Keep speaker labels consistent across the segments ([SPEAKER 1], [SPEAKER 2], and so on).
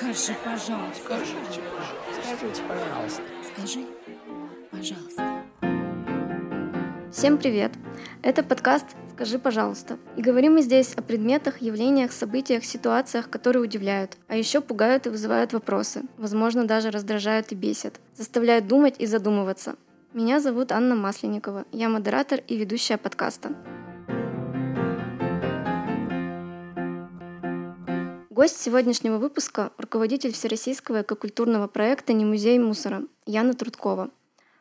[SPEAKER 1] Скажи, пожалуйста.
[SPEAKER 2] Скажите, скажите, пожалуйста.
[SPEAKER 1] Скажи, пожалуйста.
[SPEAKER 3] Всем привет! Это подкаст «Скажи, пожалуйста». И говорим мы здесь о предметах, явлениях, событиях, ситуациях, которые удивляют, а еще пугают и вызывают вопросы, возможно, даже раздражают и бесят, заставляют думать и задумываться. Меня зовут Анна Масленникова, я модератор и ведущая подкаста. Гость сегодняшнего выпуска – руководитель Всероссийского экокультурного проекта «Не музей мусора» Яна Трудкова.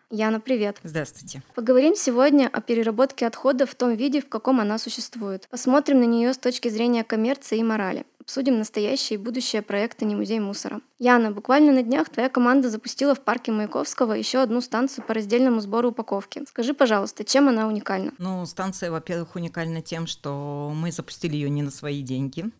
[SPEAKER 3] Яна, привет.
[SPEAKER 4] Здравствуйте.
[SPEAKER 3] Поговорим сегодня о переработке отходов в том виде, в каком она существует. Посмотрим на нее с точки зрения коммерции и морали. Обсудим настоящее и будущее проекта «Не музей мусора». Яна, буквально на днях твоя команда запустила в парке Маяковского еще одну станцию по раздельному сбору упаковки. Скажи, пожалуйста, чем она уникальна?
[SPEAKER 4] Ну, станция, во-первых, уникальна тем, что мы запустили ее не на свои деньги.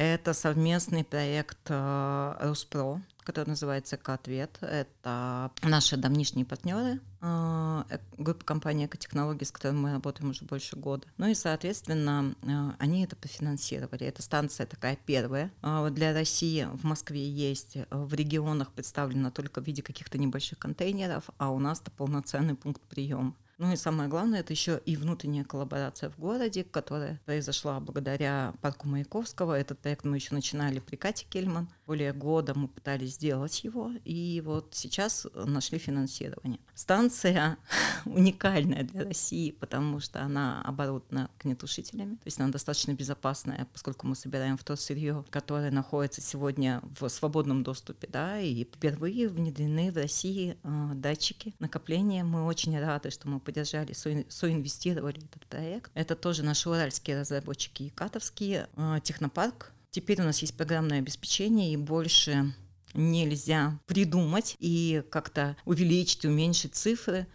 [SPEAKER 4] Это совместный проект э, Руспро, который называется «Экоответ». Это наши давнишние партнеры, э, группа компании «Экотехнологии», с которой мы работаем уже больше года. Ну и, соответственно, э, они это профинансировали. Эта станция такая первая. Для России в Москве есть, в регионах представлена только в виде каких-то небольших контейнеров, а у нас это полноценный пункт приема. Ну и самое главное, это еще и внутренняя коллаборация в городе, которая произошла благодаря парку Маяковского. Этот проект мы еще начинали при Кате Кельман. Более года мы пытались сделать его, и вот сейчас нашли финансирование. Станция уникальная для России, потому что она оборудована огнетушителями, то есть она достаточно безопасная, поскольку мы собираем то сырье, которое находится сегодня в свободном доступе, да, и впервые внедрены в России э, датчики накопления. Мы очень рады, что мы поддержали, со, соинвестировали этот проект. Это тоже наши уральские разработчики Якатовские. Э, технопарк. Теперь у нас есть программное обеспечение, и больше нельзя придумать и как-то увеличить, уменьшить цифры,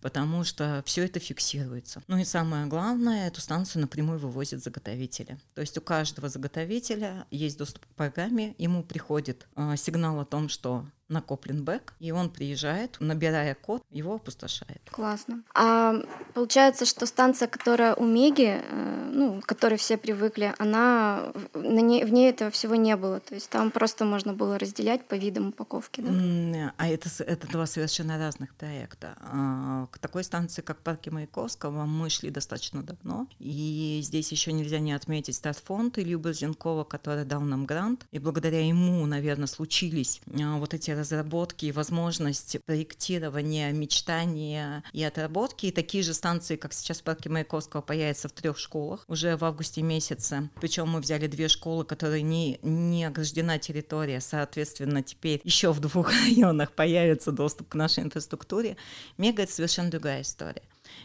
[SPEAKER 4] потому что все это фиксируется. Ну и самое главное, эту станцию напрямую вывозят заготовители. То есть у каждого заготовителя есть доступ к программе, ему приходит э, сигнал о том, что накоплен бэк, и он приезжает, набирая код, его опустошает.
[SPEAKER 3] Классно. А получается, что станция, которая у Меги, э, ну, к которой все привыкли, она на ней, в ней этого всего не было. То есть там просто можно было разделять по видам упаковки. Да?
[SPEAKER 4] А это, это два совершенно разных проекта. А, к такой станции, как парке Маяковского, мы шли достаточно давно. И здесь еще нельзя не отметить стартфонд Илью Борзенкова, который дал нам грант. И благодаря ему, наверное, случились а, вот эти разработки и возможность проектирования, мечтания и отработки. И такие же станции, как сейчас в парке Маяковского, появятся в трех школах уже в августе месяце. Причем мы взяли две школы, которые не, не ограждена территория, соответственно, теперь еще в двух районах появится доступ к нашей инфраструктуре. Мега — это совершенно другая история.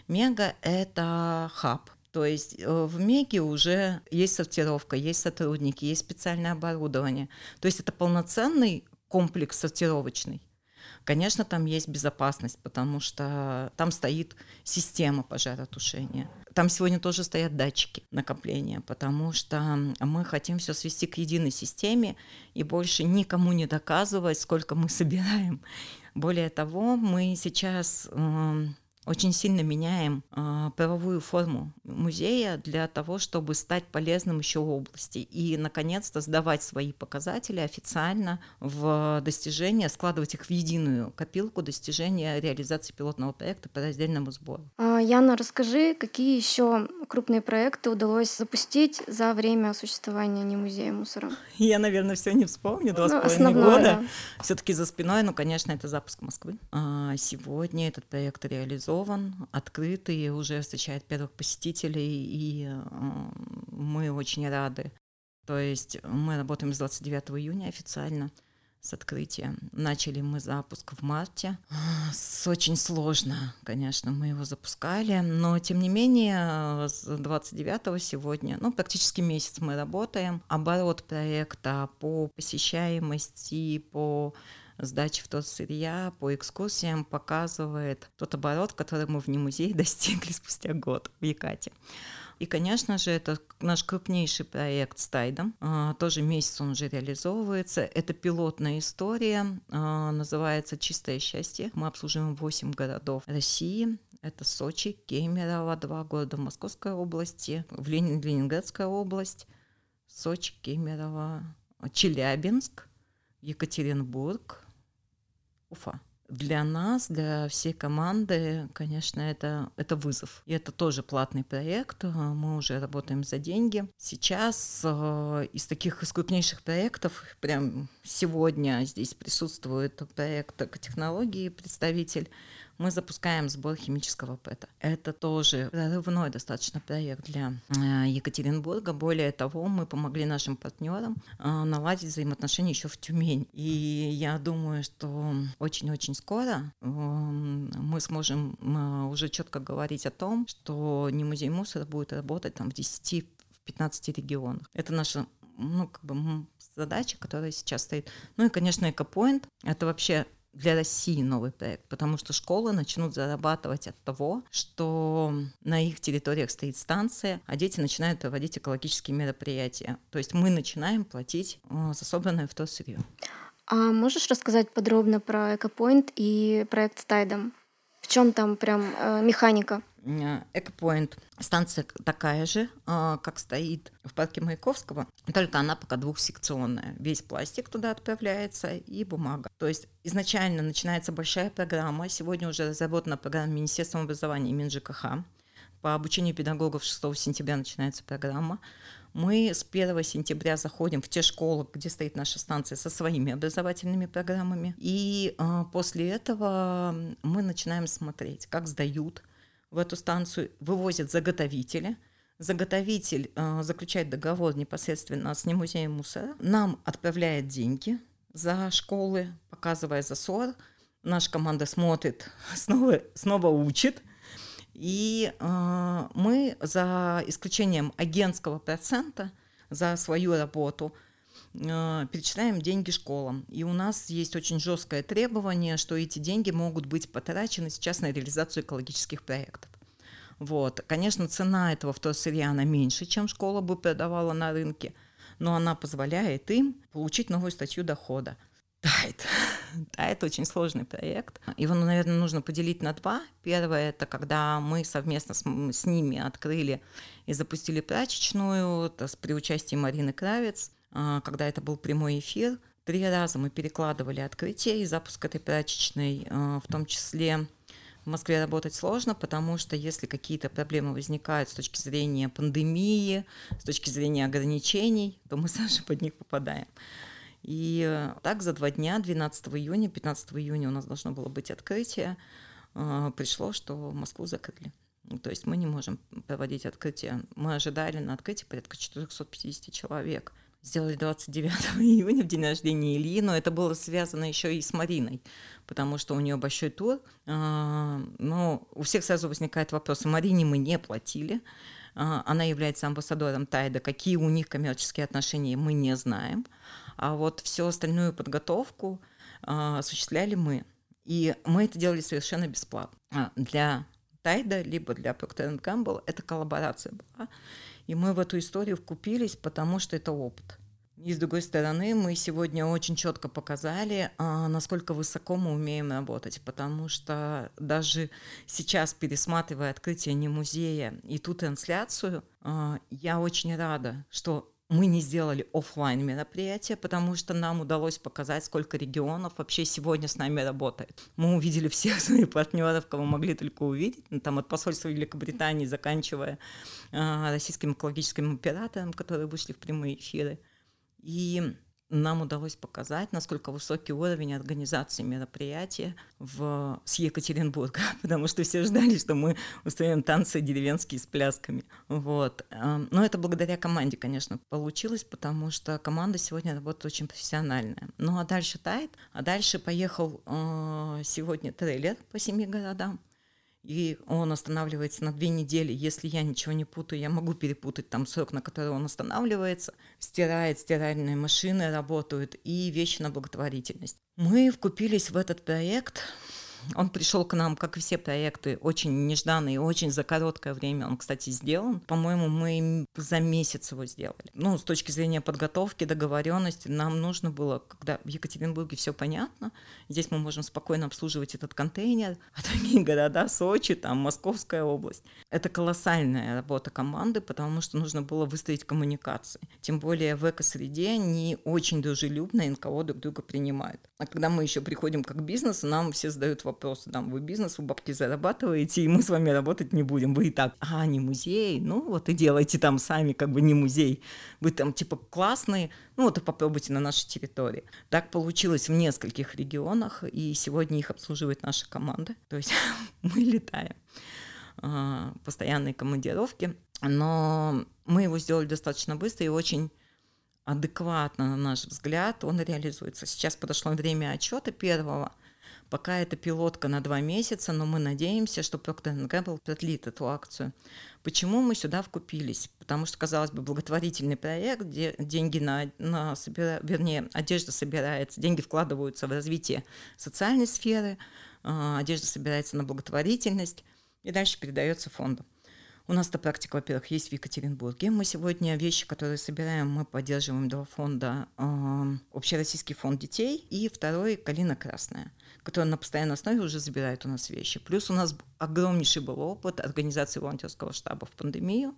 [SPEAKER 4] Мега — это хаб, то есть э, в Меге уже есть сортировка, есть сотрудники, есть специальное оборудование. То есть это полноценный комплекс сортировочный. Конечно, там есть безопасность, потому что там стоит система пожаротушения. Там сегодня тоже стоят датчики накопления, потому что мы хотим все свести к единой системе и больше никому не доказывать, сколько мы собираем. Более того, мы сейчас эм, очень сильно меняем э, правовую форму музея для того, чтобы стать полезным еще в области и, наконец-то, сдавать свои показатели официально в достижения, складывать их в единую копилку достижения реализации пилотного проекта по раздельному сбору.
[SPEAKER 3] А, Яна, расскажи, какие еще крупные проекты удалось запустить за время существования не музея мусора?
[SPEAKER 4] Я, наверное, все не вспомню. Два ну, с половиной года. Да. Все-таки за спиной, ну, конечно, это запуск Москвы. А сегодня этот проект реализован реализован, открытый, уже встречает первых посетителей, и э, мы очень рады. То есть мы работаем с 29 июня официально с открытия. Начали мы запуск в марте. С очень сложно, конечно, мы его запускали, но тем не менее с 29 сегодня, ну, практически месяц мы работаем. Оборот проекта по посещаемости, по сдачи в тот сырья по экскурсиям показывает тот оборот, который мы в музее достигли спустя год в Якате. И, конечно же, это наш крупнейший проект с Тайдом. А, тоже месяц он уже реализовывается. Это пилотная история, а, называется «Чистое счастье». Мы обслуживаем 8 городов России. Это Сочи, Кемерово, два города в Московской области, в Ленин, Ленинградская область, Сочи, Кемерово, Челябинск, Екатеринбург, Уфа. Для нас, для всей команды, конечно, это, это вызов. И это тоже платный проект. Мы уже работаем за деньги. Сейчас э, из таких из крупнейших проектов, прям сегодня здесь присутствует проект экотехнологии представитель мы запускаем сбор химического ПЭТа. Это тоже прорывной достаточно проект для э, Екатеринбурга. Более того, мы помогли нашим партнерам э, наладить взаимоотношения еще в Тюмень. И я думаю, что очень-очень скоро э, мы сможем уже четко говорить о том, что не музей мусора будет работать там в 10 15 регионах. Это наша ну, как бы задача, которая сейчас стоит. Ну и, конечно, экопоинт — это вообще для России новый проект, потому что школы начнут зарабатывать от того, что на их территориях стоит станция, а дети начинают проводить экологические мероприятия. То есть мы начинаем платить э, за собранное вторсырье.
[SPEAKER 3] А можешь рассказать подробно про Экопоинт и проект с Тайдом? Чем там прям э, механика?
[SPEAKER 4] Экопоинт. Станция такая же, а, как стоит в парке Маяковского, только она пока двухсекционная. Весь пластик туда отправляется и бумага. То есть изначально начинается большая программа. Сегодня уже разработана программа Министерства образования и МинЖКХ. По обучению педагогов 6 сентября начинается программа. Мы с 1 сентября заходим в те школы, где стоит наша станция со своими образовательными программами. И э, после этого мы начинаем смотреть, как сдают в эту станцию вывозят заготовители. Заготовитель э, заключает договор непосредственно с немузеем мусора, нам отправляет деньги за школы, показывая засор. Наша команда смотрит, снова, снова учит. И э, мы за исключением агентского процента за свою работу э, перечисляем деньги школам. И у нас есть очень жесткое требование, что эти деньги могут быть потрачены сейчас на реализацию экологических проектов. Вот. Конечно, цена этого вторсырья, она меньше, чем школа бы продавала на рынке, но она позволяет им получить новую статью дохода. Тайт. Тайт очень сложный проект. Его, наверное, нужно поделить на два. Первое – это когда мы совместно с, с ними открыли и запустили прачечную это при участии Марины Кравец, а, когда это был прямой эфир. Три раза мы перекладывали открытие и запуск этой прачечной, а, в том числе в Москве работать сложно, потому что если какие-то проблемы возникают с точки зрения пандемии, с точки зрения ограничений, то мы сразу под них попадаем. И э, так за два дня, 12 июня, 15 июня у нас должно было быть открытие, э, пришло, что Москву закрыли. То есть мы не можем проводить открытие. Мы ожидали на открытие порядка 450 человек сделали 29 июня, в день рождения Ильи, но это было связано еще и с Мариной, потому что у нее большой тур. А, но у всех сразу возникает вопрос, Марине мы не платили, она является амбассадором Тайда, какие у них коммерческие отношения, мы не знаем. А вот всю остальную подготовку а, осуществляли мы. И мы это делали совершенно бесплатно. Для Тайда, либо для Procter Gamble это коллаборация была. И мы в эту историю вкупились, потому что это опыт. И с другой стороны, мы сегодня очень четко показали, а, насколько высоко мы умеем работать, потому что даже сейчас, пересматривая открытие не музея и ту трансляцию, а, я очень рада, что мы не сделали офлайн мероприятие, потому что нам удалось показать, сколько регионов вообще сегодня с нами работает. Мы увидели всех своих партнеров, кого могли только увидеть, ну, там от посольства Великобритании, заканчивая э, российским экологическим оператором, которые вышли в прямые эфиры. И нам удалось показать, насколько высокий уровень организации мероприятия в, с Екатеринбурга, потому что все ждали, что мы устроим танцы деревенские с плясками. Вот. Эм, но это благодаря команде, конечно, получилось, потому что команда сегодня работает очень профессиональная. Ну а дальше тает, а дальше поехал э, сегодня трейлер по семи городам и он останавливается на две недели. Если я ничего не путаю, я могу перепутать там срок, на который он останавливается. Стирает, стиральные машины работают и вещи на благотворительность. Мы вкупились в этот проект Он пришел к нам, как и все проекты, очень нежданный и очень за короткое время он, кстати, сделан. По-моему, мы за месяц его сделали. Ну, с точки зрения подготовки, договоренности, нам нужно было, когда в Екатеринбурге все понятно, здесь мы можем спокойно обслуживать этот контейнер, а другие города, Сочи, там, Московская область. Это колоссальная работа команды, потому что нужно было выстроить коммуникации. Тем более в эко-среде не очень дружелюбно НКО друг друга принимают. А когда мы еще приходим как бизнес, нам все задают вопросы, там, вы бизнес, вы бабки зарабатываете, и мы с вами работать не будем. Вы и так, а, не музей, ну вот и делайте там сами, как бы не музей. Вы там типа классные, ну вот и попробуйте на нашей территории. Так получилось в нескольких регионах, и сегодня их обслуживает наша команда. То есть мы летаем а, постоянные командировки, но мы его сделали достаточно быстро и очень адекватно, на наш взгляд, он реализуется. Сейчас подошло время отчета первого, Пока это пилотка на два месяца, но мы надеемся, что Procter Gamble продлит эту акцию. Почему мы сюда вкупились? Потому что, казалось бы, благотворительный проект, где деньги на, на собира... вернее, одежда собирается, деньги вкладываются в развитие социальной сферы, э, одежда собирается на благотворительность и дальше передается фонду. У нас эта практика, во-первых, есть в Екатеринбурге. Мы сегодня вещи, которые собираем, мы поддерживаем два фонда. Э, Общероссийский фонд детей и второй «Калина Красная», который на постоянной основе уже забирает у нас вещи. Плюс у нас огромнейший был опыт организации волонтерского штаба в пандемию,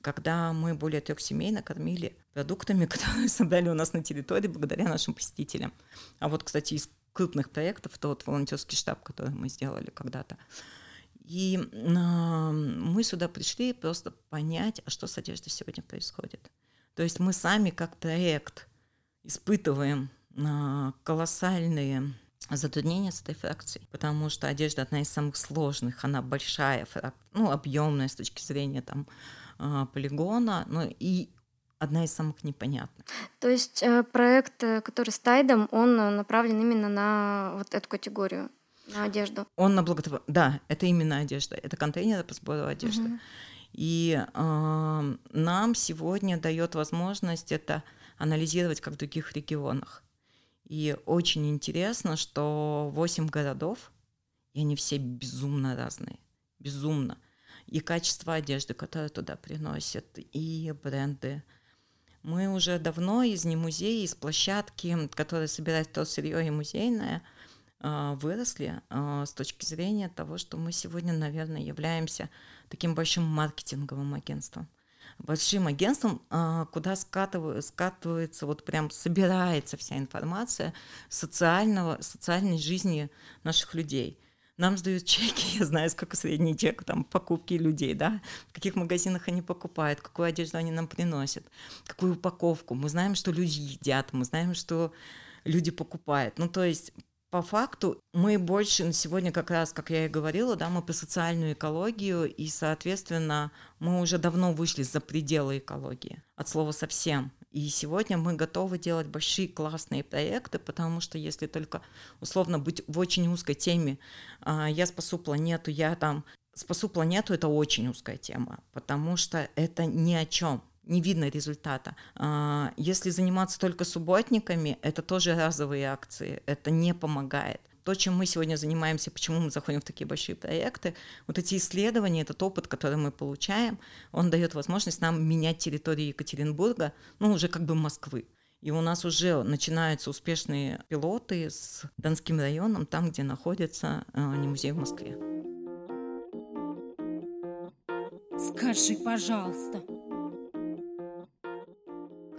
[SPEAKER 4] когда мы более трех семей накормили продуктами, которые собрали у нас на территории благодаря нашим посетителям. А вот, кстати, из крупных проектов, это вот волонтерский штаб, который мы сделали когда-то. И э, мы сюда пришли просто понять, а что с одеждой сегодня происходит. То есть мы сами как проект испытываем э, колоссальные затруднения с этой фракцией, потому что одежда одна из самых сложных, она большая, ну, объемная с точки зрения там э, полигона, ну и одна из самых непонятных.
[SPEAKER 3] То есть э, проект, который с Тайдом, он направлен именно на вот эту категорию на одежду.
[SPEAKER 4] Он на благотвор... Да, это именно одежда. Это контейнеры по сбору одежды. Угу. И э, нам сегодня дает возможность это анализировать как в других регионах. И очень интересно, что 8 городов, и они все безумно разные. Безумно. И качество одежды, которое туда приносят, и бренды. Мы уже давно из не музея, из площадки, которая собирает то сырье и музейное – а, выросли а, с точки зрения того, что мы сегодня, наверное, являемся таким большим маркетинговым агентством. Большим агентством, а, куда скатывается, вот прям собирается вся информация социального, социальной жизни наших людей. Нам сдают чеки, я знаю, сколько средний чек там покупки людей, да, в каких магазинах они покупают, какую одежду они нам приносят, какую упаковку. Мы знаем, что люди едят, мы знаем, что люди покупают. Ну, то есть по факту мы больше сегодня как раз, как я и говорила, да, мы по социальную экологию, и, соответственно, мы уже давно вышли за пределы экологии, от слова совсем. И сегодня мы готовы делать большие классные проекты, потому что если только условно быть в очень узкой теме, а, я спасу планету, я там спасу планету, это очень узкая тема, потому что это ни о чем не видно результата. А, если заниматься только субботниками, это тоже разовые акции, это не помогает. То, чем мы сегодня занимаемся, почему мы заходим в такие большие проекты, вот эти исследования, этот опыт, который мы получаем, он дает возможность нам менять территорию Екатеринбурга, ну, уже как бы Москвы. И у нас уже начинаются успешные пилоты с Донским районом, там, где находится э, не музей в Москве.
[SPEAKER 1] Скажи, пожалуйста,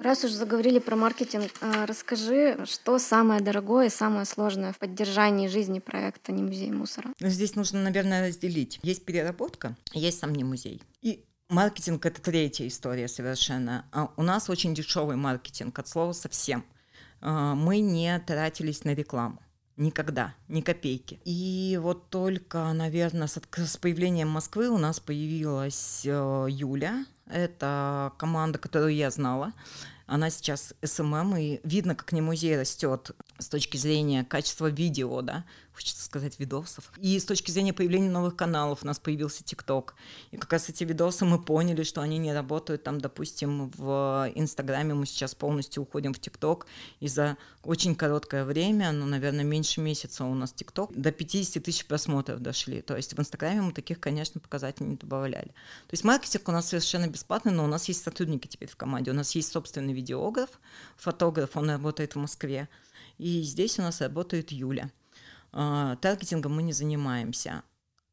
[SPEAKER 3] Раз уж заговорили про маркетинг, а, расскажи, что самое дорогое и самое сложное в поддержании жизни проекта «Не музей мусора».
[SPEAKER 4] Ну, здесь нужно, наверное, разделить. Есть переработка, есть сам не музей. И маркетинг — это третья история совершенно. А у нас очень дешевый маркетинг, от слова совсем. А, мы не тратились на рекламу. Никогда, ни копейки. И вот только, наверное, с, с появлением Москвы у нас появилась э, Юля. Это команда, которую я знала. Она сейчас SMM, и видно, как не музей растет с точки зрения качества видео, да, хочется сказать, видосов. И с точки зрения появления новых каналов у нас появился TikTok. И как раз эти видосы мы поняли, что они не работают там, допустим, в Инстаграме мы сейчас полностью уходим в ТикТок, и за очень короткое время, ну, наверное, меньше месяца у нас ТикТок, до 50 тысяч просмотров дошли. То есть в Инстаграме мы таких, конечно, показателей не добавляли. То есть маркетинг у нас совершенно бесплатный, но у нас есть сотрудники теперь в команде. У нас есть собственный видеограф, фотограф, он работает в Москве. И здесь у нас работает Юля. А, таргетингом мы не занимаемся.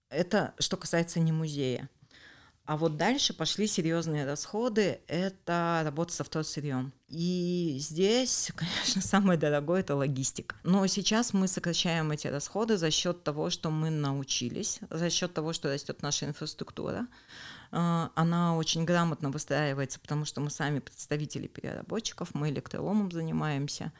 [SPEAKER 4] Это что касается не музея. А вот дальше пошли серьезные расходы, это работа со вторсырьем. И здесь, конечно, самое дорогое это логистика. Но сейчас мы сокращаем эти расходы за счет того, что мы научились, за счет того, что растет наша инфраструктура. А, она очень грамотно выстраивается, потому что мы сами представители переработчиков, мы электроломом занимаемся.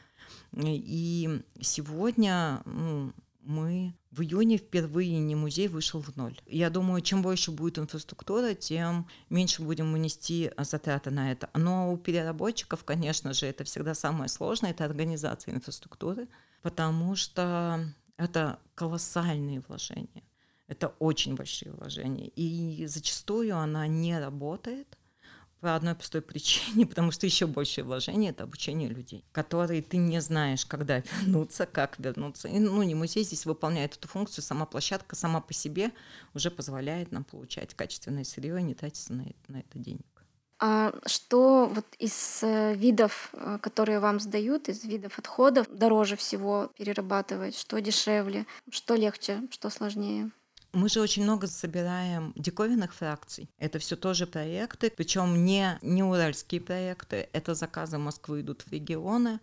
[SPEAKER 4] И сегодня ну, мы в июне впервые не музей вышел в ноль. Я думаю, чем больше будет инфраструктура, тем меньше будем унести затраты на это. Но у переработчиков, конечно же, это всегда самое сложное, это организация инфраструктуры, потому что это колоссальные вложения. Это очень большие вложения. И зачастую она не работает – по одной простой причине, потому что еще большее вложение – это обучение людей, которые ты не знаешь, когда вернуться, как вернуться. И, ну, не музей здесь выполняет эту функцию, сама площадка сама по себе уже позволяет нам получать качественное сырье и не тратиться на это, на это денег.
[SPEAKER 3] А что вот из э, видов, э, которые вам сдают, из видов отходов, дороже всего перерабатывать? Что дешевле? Что легче? Что сложнее?
[SPEAKER 4] Мы же очень много собираем диковинных фракций. Это все тоже проекты, причем не, не уральские проекты, это заказы Москвы идут в регионы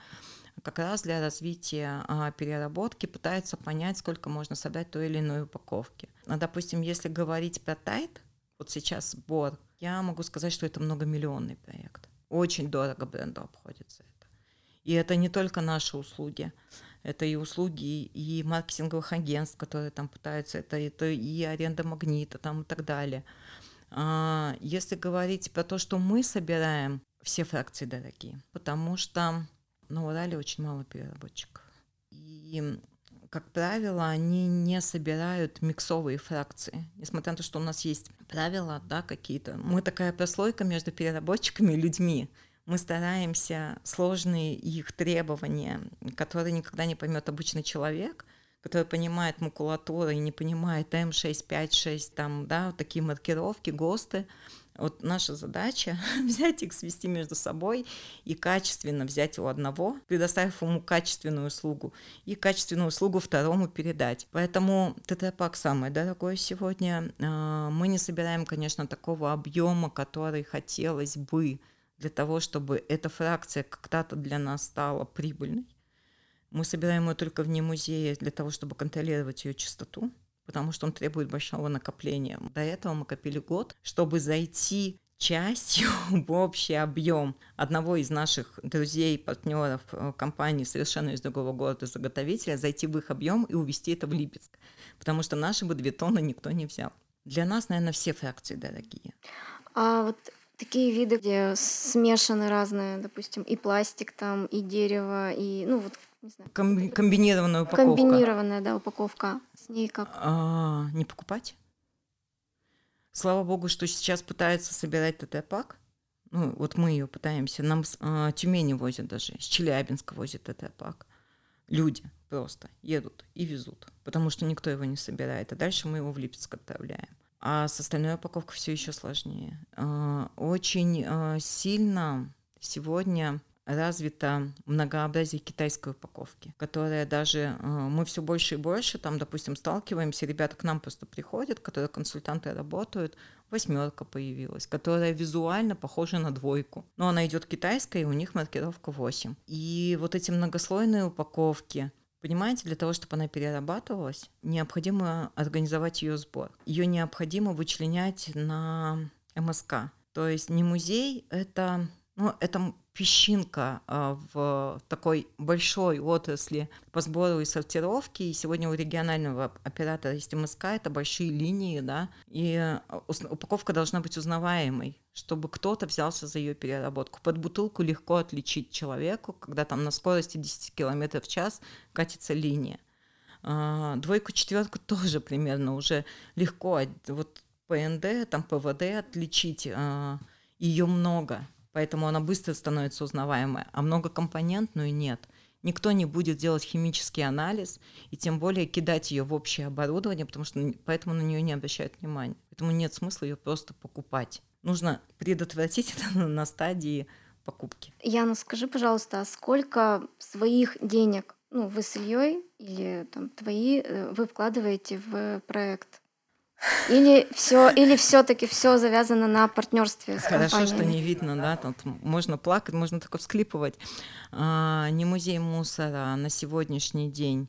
[SPEAKER 4] как раз для развития а, переработки пытаются понять, сколько можно собрать той или иной упаковки. А, допустим, если говорить про тайт, вот сейчас сбор, я могу сказать, что это многомиллионный проект. Очень дорого бренду обходится это. И это не только наши услуги это и услуги, и маркетинговых агентств, которые там пытаются, это, это и аренда магнита там и так далее. А, если говорить про то, что мы собираем, все фракции дорогие, потому что на Урале очень мало переработчиков. И, как правило, они не собирают миксовые фракции, несмотря на то, что у нас есть правила, да, какие-то. Мы такая прослойка между переработчиками и людьми мы стараемся сложные их требования, которые никогда не поймет обычный человек, который понимает макулатуру и не понимает М656, там, да, вот такие маркировки, ГОСТы. Вот наша задача взять их, свести между собой и качественно взять у одного, предоставив ему качественную услугу, и качественную услугу второму передать. Поэтому тетрапак самое дорогое сегодня. А, мы не собираем, конечно, такого объема, который хотелось бы для того, чтобы эта фракция когда-то для нас стала прибыльной. Мы собираем ее только вне музея для того, чтобы контролировать ее чистоту, потому что он требует большого накопления. До этого мы копили год, чтобы зайти частью в общий объем одного из наших друзей, партнеров э, компании совершенно из другого города заготовителя, зайти в их объем и увезти это в Липецк, потому что наши бы две тонны никто не взял. Для нас, наверное, все фракции дорогие.
[SPEAKER 3] А вот такие виды, где смешаны разные, допустим, и пластик там, и дерево, и, ну, вот,
[SPEAKER 4] не знаю. Комби- комбинированная упаковка.
[SPEAKER 3] Комбинированная, да, упаковка. С ней как?
[SPEAKER 4] А, не покупать? Слава богу, что сейчас пытаются собирать ТТ-пак. Ну, вот мы ее пытаемся. Нам с а, Тюмени возят даже, с Челябинска возят ТТ-пак. Люди просто едут и везут, потому что никто его не собирает. А дальше мы его в Липецк отправляем а с остальной упаковкой все еще сложнее. А, очень а, сильно сегодня развито многообразие китайской упаковки, которая даже а, мы все больше и больше там, допустим, сталкиваемся, ребята к нам просто приходят, которые консультанты работают, восьмерка появилась, которая визуально похожа на двойку. Но она идет китайская, и у них маркировка 8. И вот эти многослойные упаковки, Понимаете, для того, чтобы она перерабатывалась, необходимо организовать ее сбор. Ее необходимо вычленять на МСК. То есть не музей, это ну, это песчинка а, в такой большой отрасли по сбору и сортировке. И сегодня у регионального оператора есть МСК, это большие линии, да, и а, упаковка должна быть узнаваемой, чтобы кто-то взялся за ее переработку. Под бутылку легко отличить человеку, когда там на скорости 10 км в час катится линия. А, двойку, четверку тоже примерно уже легко. Вот ПНД, там ПВД отличить, ее много поэтому она быстро становится узнаваемой, а многокомпонентную нет. Никто не будет делать химический анализ и тем более кидать ее в общее оборудование, потому что поэтому на нее не обращают внимания. Поэтому нет смысла ее просто покупать. Нужно предотвратить это на стадии покупки.
[SPEAKER 3] Яна, скажи, пожалуйста, а сколько своих денег, ну, вы с Ильей или там твои, э, вы вкладываете в проект? Или все, или все-таки все завязано на партнерстве с
[SPEAKER 4] Хорошо,
[SPEAKER 3] компанией?
[SPEAKER 4] что не видно, да, тут можно плакать, можно только всклипывать. А, не музей мусора на сегодняшний день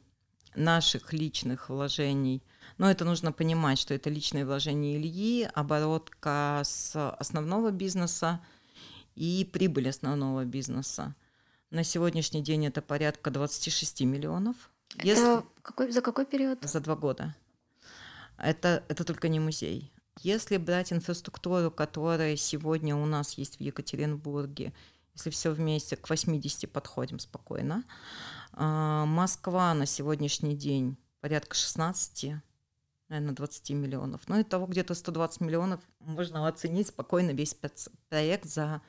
[SPEAKER 4] наших личных вложений. Но это нужно понимать, что это личные вложения Ильи, оборотка с основного бизнеса и прибыль основного бизнеса. На сегодняшний день это порядка 26 миллионов.
[SPEAKER 3] Это какой, за какой период?
[SPEAKER 4] За два года это, это только не музей. Если брать инфраструктуру, которая сегодня у нас есть в Екатеринбурге, если все вместе к 80 подходим спокойно, а, Москва на сегодняшний день порядка 16, наверное, 20 миллионов. Ну, и того где-то 120 миллионов можно оценить спокойно весь проект за,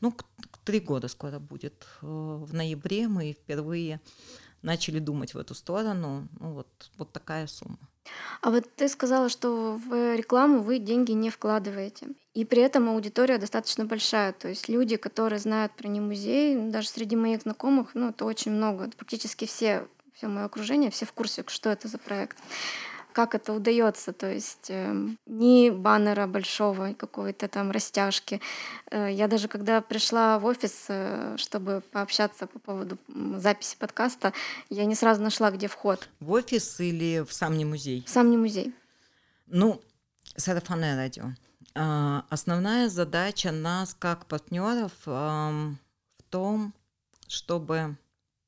[SPEAKER 4] ну, три года скоро будет. Э, в ноябре мы впервые начали думать в эту сторону. Ну, вот, вот такая сумма.
[SPEAKER 3] А вот ты сказала, что в рекламу вы деньги не вкладываете. И при этом аудитория достаточно большая. То есть люди, которые знают про не музей, даже среди моих знакомых, ну, это очень много. Практически все, все мое окружение, все в курсе, что это за проект как это удается, то есть э, ни баннера большого, какой-то там растяжки. Э, я даже когда пришла в офис, э, чтобы пообщаться по поводу записи подкаста, я не сразу нашла, где вход.
[SPEAKER 4] В офис или в сам не музей?
[SPEAKER 3] В сам не музей.
[SPEAKER 4] Ну, сарафанное радио. Основная задача нас, как партнеров, в том, чтобы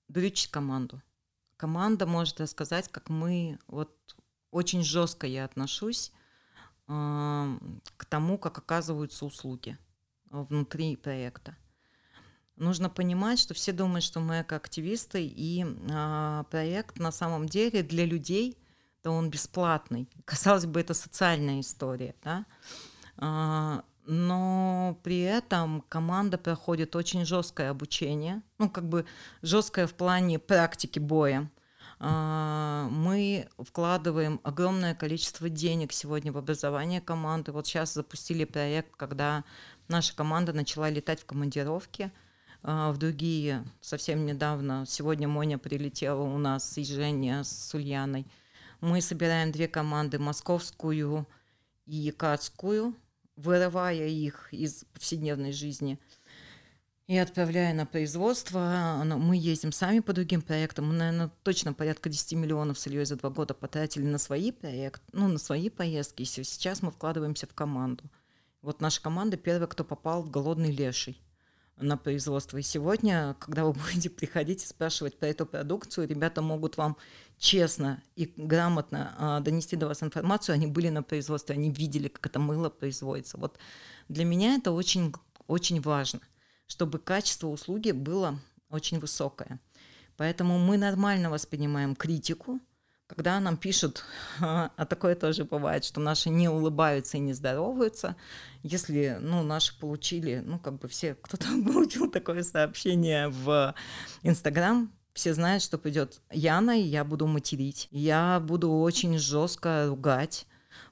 [SPEAKER 4] брючить команду. Команда может рассказать, как мы вот очень жестко я отношусь э, к тому, как оказываются услуги внутри проекта. Нужно понимать, что все думают, что мы активисты, и э, проект на самом деле для людей, да он бесплатный. Казалось бы, это социальная история, да? Э, но при этом команда проходит очень жесткое обучение, ну как бы жесткое в плане практики боя. А, мы вкладываем огромное количество денег сегодня в образование команды. Вот сейчас запустили проект, когда наша команда начала летать в командировки а, в другие. Совсем недавно, сегодня Моня прилетела у нас и Женя с Ульяной. Мы собираем две команды, московскую и якатскую, вырывая их из повседневной жизни – и отправляя на производство. Мы ездим сами по другим проектам. Мы, наверное, точно порядка 10 миллионов с Ильей за два года потратили на свои проекты, ну, на свои поездки. И сейчас мы вкладываемся в команду. Вот наша команда первая, кто попал в «Голодный леший» на производство. И сегодня, когда вы будете приходить и спрашивать про эту продукцию, ребята могут вам честно и грамотно э, донести до вас информацию. Они были на производстве, они видели, как это мыло производится. Вот для меня это очень, очень важно – чтобы качество услуги было очень высокое. Поэтому мы нормально воспринимаем критику, когда нам пишут, а такое тоже бывает, что наши не улыбаются и не здороваются, если, ну, наши получили, ну, как бы все, кто-то получил такое сообщение в Инстаграм, все знают, что придет Яна, и я буду материть. Я буду очень жестко ругать,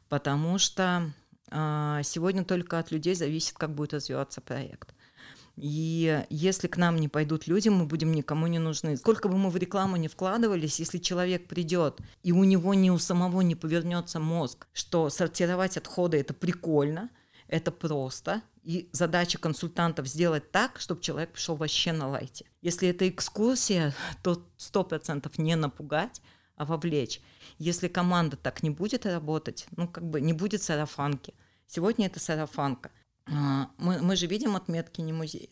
[SPEAKER 4] потому что э, сегодня только от людей зависит, как будет развиваться проект. И если к нам не пойдут люди, мы будем никому не нужны. Сколько бы мы в рекламу не вкладывались, если человек придет, и у него ни у самого не повернется мозг, что сортировать отходы это прикольно, это просто, и задача консультантов сделать так, чтобы человек пришел вообще на лайте. Если это экскурсия, то сто процентов не напугать, а вовлечь. Если команда так не будет работать, ну как бы не будет сарафанки. Сегодня это сарафанка – мы, мы же видим отметки не музея.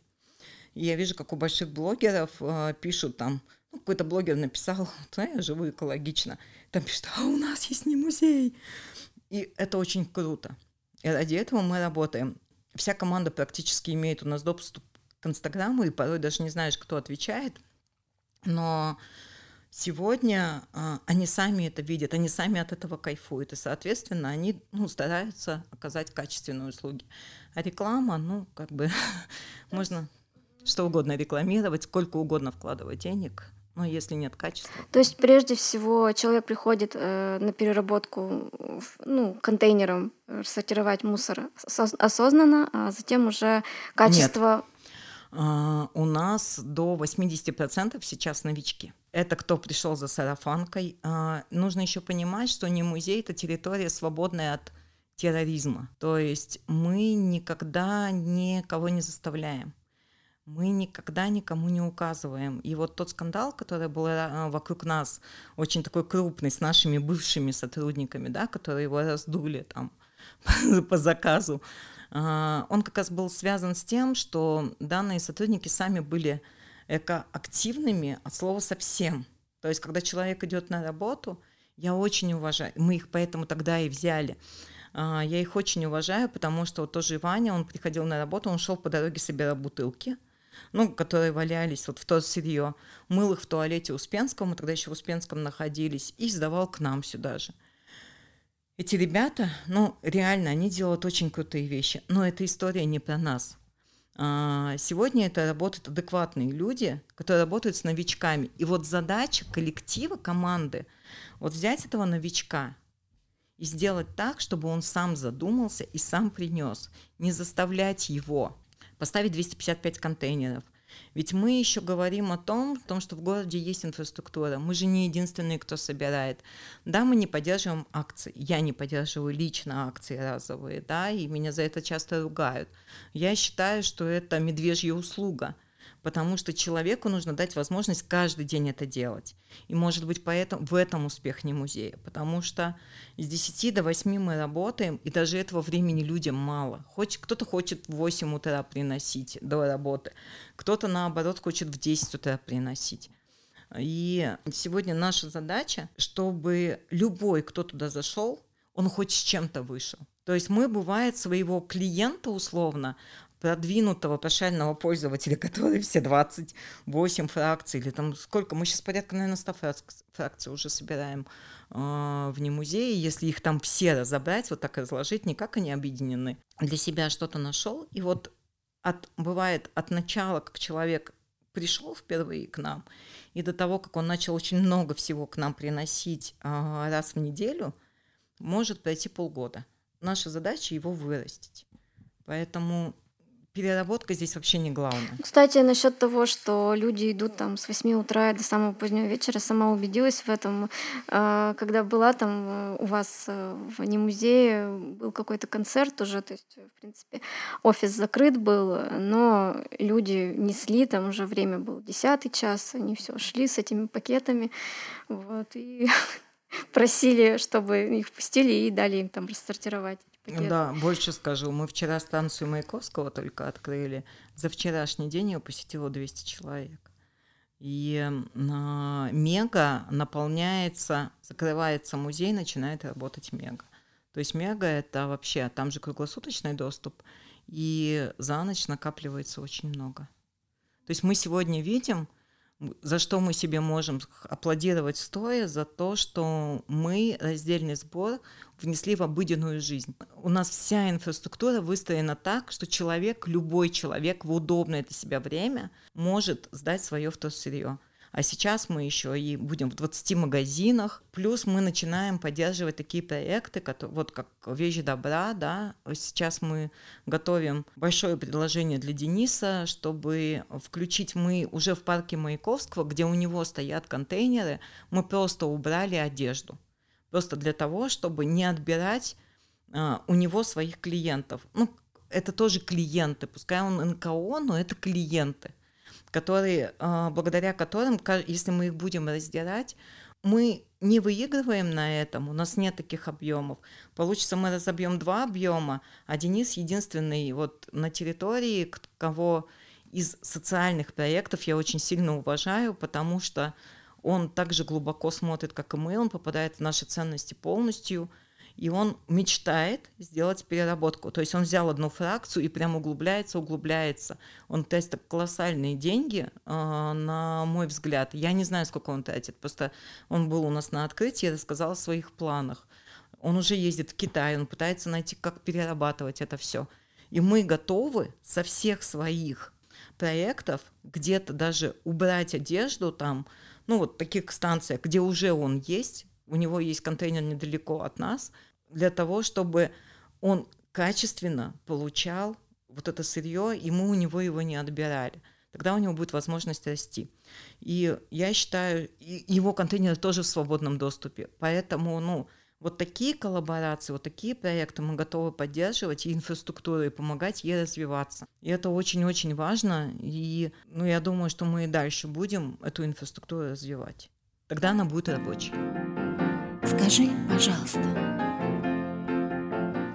[SPEAKER 4] И я вижу, как у больших блогеров э, пишут там, ну, какой-то блогер написал, да, я живу экологично, там пишет, а у нас есть не музей. И это очень круто. И ради этого мы работаем. Вся команда практически имеет у нас доступ к Инстаграму, и порой даже не знаешь, кто отвечает. Но сегодня а, они сами это видят, они сами от этого кайфуют, и, соответственно, они ну, стараются оказать качественные услуги. А реклама, ну, как бы, можно что угодно рекламировать, сколько угодно вкладывать денег, но если нет качества.
[SPEAKER 3] То есть прежде всего человек приходит э, на переработку ну, контейнером э, сортировать мусор осознанно, а затем уже качество...
[SPEAKER 4] Нет. Uh, у нас до 80% сейчас новички. Это кто пришел за сарафанкой. Uh, нужно еще понимать, что не музей это территория свободная от терроризма. То есть мы никогда никого не заставляем мы никогда никому не указываем. И вот тот скандал, который был э, вокруг нас, очень такой крупный, с нашими бывшими сотрудниками, да, которые его раздули там по заказу, а, он как раз был связан с тем, что данные сотрудники сами были экоактивными от слова совсем. То есть, когда человек идет на работу, я очень уважаю, мы их поэтому тогда и взяли. А, я их очень уважаю, потому что вот тоже Ваня, он приходил на работу, он шел по дороге, собирал бутылки – ну, которые валялись вот в то сырье, мыл их в туалете Успенского, мы тогда еще в Успенском находились, и сдавал к нам сюда же. Эти ребята, ну, реально, они делают очень крутые вещи, но эта история не про нас. А, сегодня это работают адекватные люди, которые работают с новичками. И вот задача коллектива, команды, вот взять этого новичка и сделать так, чтобы он сам задумался и сам принес, не заставлять его поставить 255 контейнеров. Ведь мы еще говорим о том, о том, что в городе есть инфраструктура. Мы же не единственные, кто собирает. Да, мы не поддерживаем акции. Я не поддерживаю лично акции разовые, да, и меня за это часто ругают. Я считаю, что это медвежья услуга – потому что человеку нужно дать возможность каждый день это делать. И, может быть, поэтому в этом успех не музея, потому что с 10 до 8 мы работаем, и даже этого времени людям мало. Хоть кто-то хочет в 8 утра приносить до работы, кто-то, наоборот, хочет в 10 утра приносить. И сегодня наша задача, чтобы любой, кто туда зашел, он хоть с чем-то вышел. То есть мы, бывает, своего клиента условно продвинутого прошального пользователя, который все 28 фракций, или там сколько, мы сейчас порядка, наверное, 100 фракций уже собираем э, в музее, если их там все разобрать, вот так разложить, не как они объединены, для себя что-то нашел, и вот от, бывает от начала, как человек пришел впервые к нам, и до того, как он начал очень много всего к нам приносить э, раз в неделю, может пройти полгода. Наша задача его вырастить. Поэтому переработка здесь вообще не главное.
[SPEAKER 3] Кстати, насчет того, что люди идут там с 8 утра до самого позднего вечера, сама убедилась в этом, а, когда была там э, у вас э, в не музее, был какой-то концерт уже, то есть, в принципе, офис закрыт был, но люди несли, там уже время было десятый час, они все шли с этими пакетами, вот, и просили, чтобы их пустили и дали им там рассортировать.
[SPEAKER 4] Да, больше скажу. Мы вчера станцию Маяковского только открыли. За вчерашний день ее посетило 200 человек. И э, мега наполняется, закрывается музей, начинает работать мега. То есть мега это вообще, там же круглосуточный доступ, и за ночь накапливается очень много. То есть мы сегодня видим, за что мы себе можем аплодировать стоя, за то, что мы раздельный сбор внесли в обыденную жизнь. У нас вся инфраструктура выстроена так, что человек, любой человек в удобное для себя время может сдать свое вторсырье. А сейчас мы еще и будем в 20 магазинах. Плюс мы начинаем поддерживать такие проекты, которые, вот как «Вещи добра», да. Сейчас мы готовим большое предложение для Дениса, чтобы включить мы уже в парке Маяковского, где у него стоят контейнеры, мы просто убрали одежду. Просто для того, чтобы не отбирать а, у него своих клиентов. Ну, это тоже клиенты, пускай он НКО, но это клиенты которые, а, благодаря которым, если мы их будем раздирать, мы не выигрываем на этом, у нас нет таких объемов. Получится, мы разобьем два объема, а Денис единственный вот на территории, кого из социальных проектов я очень сильно уважаю, потому что он также глубоко смотрит, как и мы, он попадает в наши ценности полностью, и он мечтает сделать переработку. То есть он взял одну фракцию и прям углубляется, углубляется. Он тратит колоссальные деньги, э, на мой взгляд. Я не знаю, сколько он тратит, просто он был у нас на открытии, рассказал о своих планах. Он уже ездит в Китай, он пытается найти, как перерабатывать это все. И мы готовы со всех своих проектов где-то даже убрать одежду там, ну вот таких станциях, где уже он есть, у него есть контейнер недалеко от нас, для того, чтобы он качественно получал вот это сырье, и мы у него его не отбирали. Тогда у него будет возможность расти. И я считаю, его контейнер тоже в свободном доступе. Поэтому, ну, вот такие коллаборации, вот такие проекты мы готовы поддерживать и инфраструктуру, и помогать ей развиваться. И это очень-очень важно. И ну, я думаю, что мы и дальше будем эту инфраструктуру развивать. Тогда она будет рабочей.
[SPEAKER 1] Скажи, пожалуйста.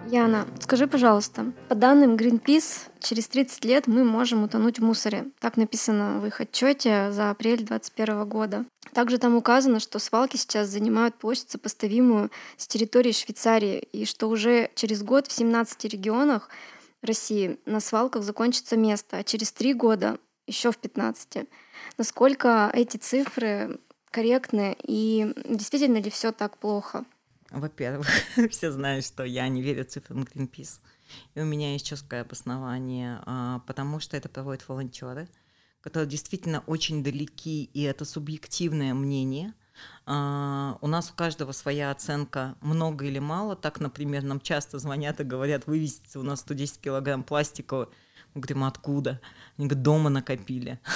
[SPEAKER 3] Яна, скажи, пожалуйста, по данным Greenpeace, через 30 лет мы можем утонуть в мусоре. Так написано в их отчете за апрель 2021 года. Также там указано, что свалки сейчас занимают площадь, сопоставимую с территорией Швейцарии, и что уже через год в 17 регионах России на свалках закончится место, а через три года еще в 15. Насколько эти цифры корректны и действительно ли все так плохо?
[SPEAKER 4] Во-первых, все знают, что я не верю цифрам Greenpeace. И у меня есть четкое обоснование, а, потому что это проводят волонтеры, которые действительно очень далеки, и это субъективное мнение. А, у нас у каждого своя оценка, много или мало. Так, например, нам часто звонят и говорят, вывезите у нас 110 килограмм пластика мы говорим, откуда? Они говорят, дома накопили.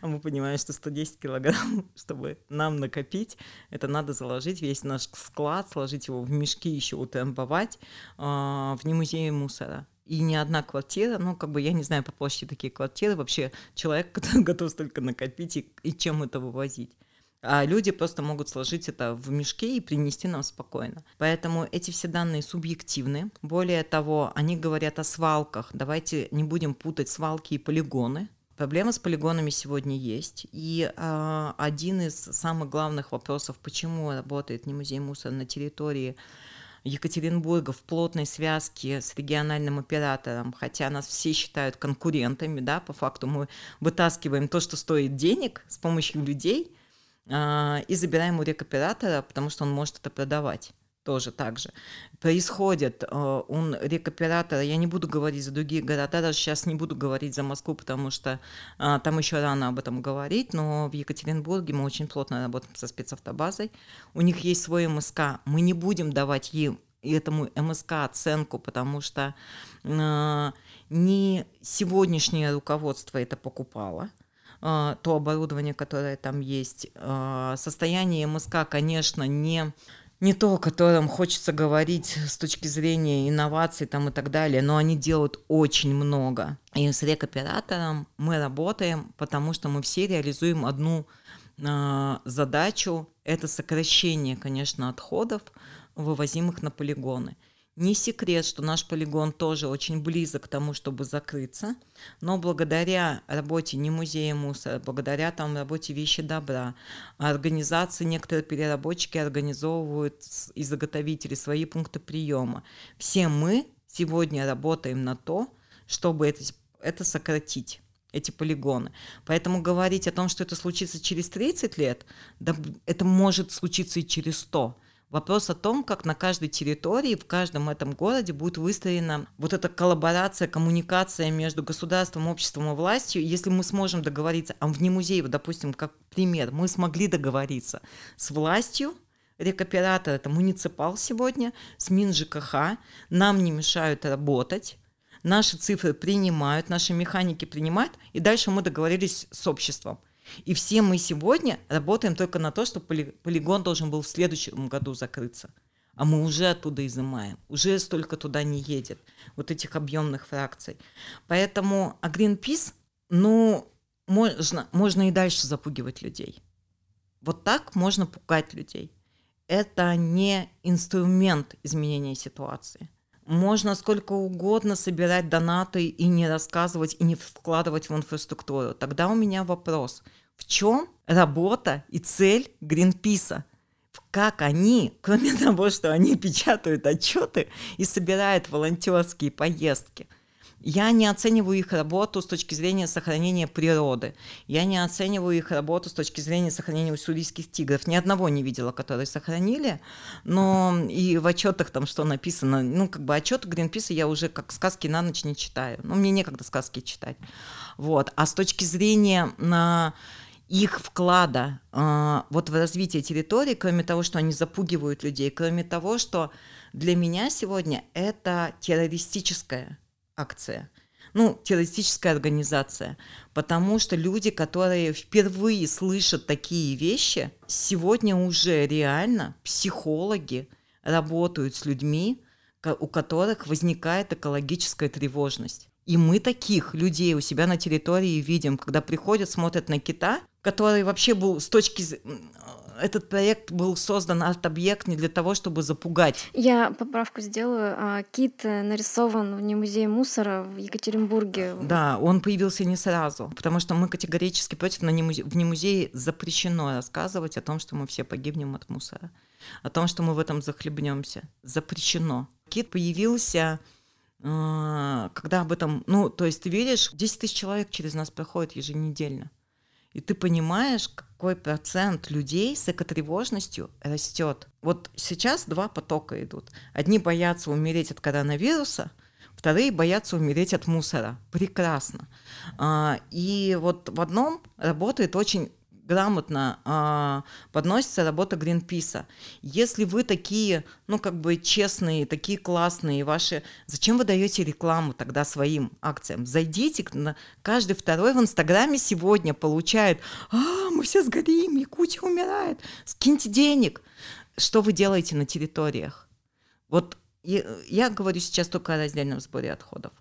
[SPEAKER 4] А мы понимаем, что 110 килограмм, чтобы нам накопить, это надо заложить весь наш склад, сложить его в мешки, еще утрамбовать э, в немузее мусора. И ни одна квартира, ну, как бы я не знаю по площади такие квартиры, вообще человек, который готов столько накопить и, и чем это вывозить а люди просто могут сложить это в мешке и принести нам спокойно. Поэтому эти все данные субъективны. Более того, они говорят о свалках. Давайте не будем путать свалки и полигоны. Проблема с полигонами сегодня есть. И э, один из самых главных вопросов, почему работает не музей мусора на территории Екатеринбурга в плотной связке с региональным оператором, хотя нас все считают конкурентами, да, по факту мы вытаскиваем то, что стоит денег с помощью людей – и забираем у рекоператора, потому что он может это продавать тоже так же. Происходит, а, он рекоператор, я не буду говорить за другие города, даже сейчас не буду говорить за Москву, потому что а, там еще рано об этом говорить, но в Екатеринбурге мы очень плотно работаем со спецавтобазой, у них есть свой МСК, мы не будем давать им этому МСК оценку, потому что э, не сегодняшнее руководство это покупало, а, то оборудование, которое там есть. А, состояние МСК, конечно, не не то, о котором хочется говорить с точки зрения инноваций там и так далее, но они делают очень много. И с рекоператором мы работаем, потому что мы все реализуем одну э, задачу, это сокращение, конечно, отходов, вывозимых на полигоны. Не секрет, что наш полигон тоже очень близок к тому, чтобы закрыться, но благодаря работе не музея мусора, благодаря там работе вещи добра, организации, некоторые переработчики организовывают и заготовители свои пункты приема. Все мы сегодня работаем на то, чтобы это, это сократить эти полигоны. Поэтому говорить о том, что это случится через 30 лет, да, это может случиться и через 100. Вопрос о том, как на каждой территории, в каждом этом городе будет выстроена вот эта коллаборация, коммуникация между государством, обществом и властью. Если мы сможем договориться, а вне музея, допустим, как пример, мы смогли договориться с властью, рекоператор это муниципал сегодня, с МинЖКХ, нам не мешают работать, наши цифры принимают, наши механики принимают, и дальше мы договорились с обществом – и все мы сегодня работаем только на то, что полигон должен был в следующем году закрыться. А мы уже оттуда изымаем, уже столько туда не едет, вот этих объемных фракций. Поэтому, а Greenpeace, ну, можно, можно и дальше запугивать людей. Вот так можно пугать людей. Это не инструмент изменения ситуации. можно сколько угодно собирать донаты и не рассказывать, и не вкладывать в инфраструктуру. Тогда у меня вопрос. В чем работа и цель Гринписа? Как они, кроме того, что они печатают отчеты и собирают волонтерские поездки – я не оцениваю их работу с точки зрения сохранения природы. Я не оцениваю их работу с точки зрения сохранения уссурийских тигров. Ни одного не видела, которые сохранили. Но и в отчетах там что написано, ну, как бы отчеты Гринписа я уже как сказки на ночь не читаю. Ну, мне некогда сказки читать. Вот. А с точки зрения на их вклада э, вот в развитие территории, кроме того, что они запугивают людей, кроме того, что для меня сегодня это террористическое акция. Ну, террористическая организация. Потому что люди, которые впервые слышат такие вещи, сегодня уже реально психологи работают с людьми, у которых возникает экологическая тревожность. И мы таких людей у себя на территории видим, когда приходят, смотрят на кита, который вообще был с точки этот проект был создан арт-объект не для того, чтобы запугать.
[SPEAKER 3] Я поправку сделаю. А, кит э, нарисован в музее мусора в Екатеринбурге.
[SPEAKER 4] Да, он появился не сразу, потому что мы категорически против, на немузе... в немузее запрещено рассказывать о том, что мы все погибнем от мусора, о том, что мы в этом захлебнемся. Запрещено. Кит появился а, когда об этом, ну, то есть ты видишь, 10 тысяч человек через нас проходит еженедельно. И ты понимаешь, какой процент людей с экотревожностью растет. Вот сейчас два потока идут. Одни боятся умереть от коронавируса, вторые боятся умереть от мусора. Прекрасно. А, и вот в одном работает очень грамотно а, подносится работа Гринписа. Если вы такие, ну, как бы честные, такие классные, ваши... Зачем вы даете рекламу тогда своим акциям? Зайдите, каждый второй в Инстаграме сегодня получает, а, мы все сгорим, Якутия умирает, скиньте денег. Что вы делаете на территориях? Вот я, я говорю сейчас только о раздельном сборе отходов.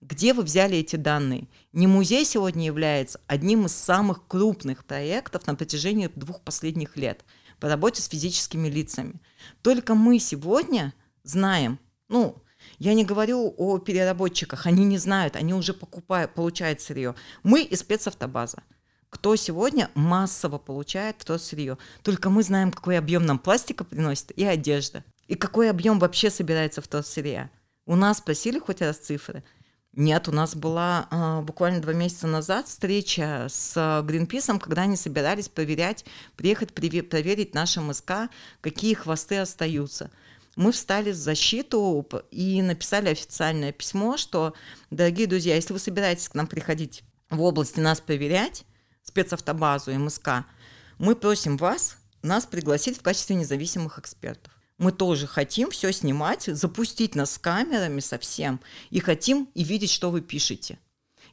[SPEAKER 4] Где вы взяли эти данные? Не музей сегодня является одним из самых крупных проектов на протяжении двух последних лет по работе с физическими лицами. Только мы сегодня знаем, ну, я не говорю о переработчиках, они не знают, они уже покупают, получают сырье. Мы и спецавтобаза. Кто сегодня массово получает то сырье? Только мы знаем, какой объем нам пластика приносит и одежда. И какой объем вообще собирается в то сырье. У нас спросили хоть раз цифры – нет, у нас была э, буквально два месяца назад встреча с Гринписом, когда они собирались проверять, приехать проверить наши МСК, какие хвосты остаются. Мы встали в защиту и написали официальное письмо, что, дорогие друзья, если вы собираетесь к нам приходить в области нас проверять, спецавтобазу МСК, мы просим вас нас пригласить в качестве независимых экспертов мы тоже хотим все снимать, запустить нас с камерами совсем, и хотим и видеть, что вы пишете,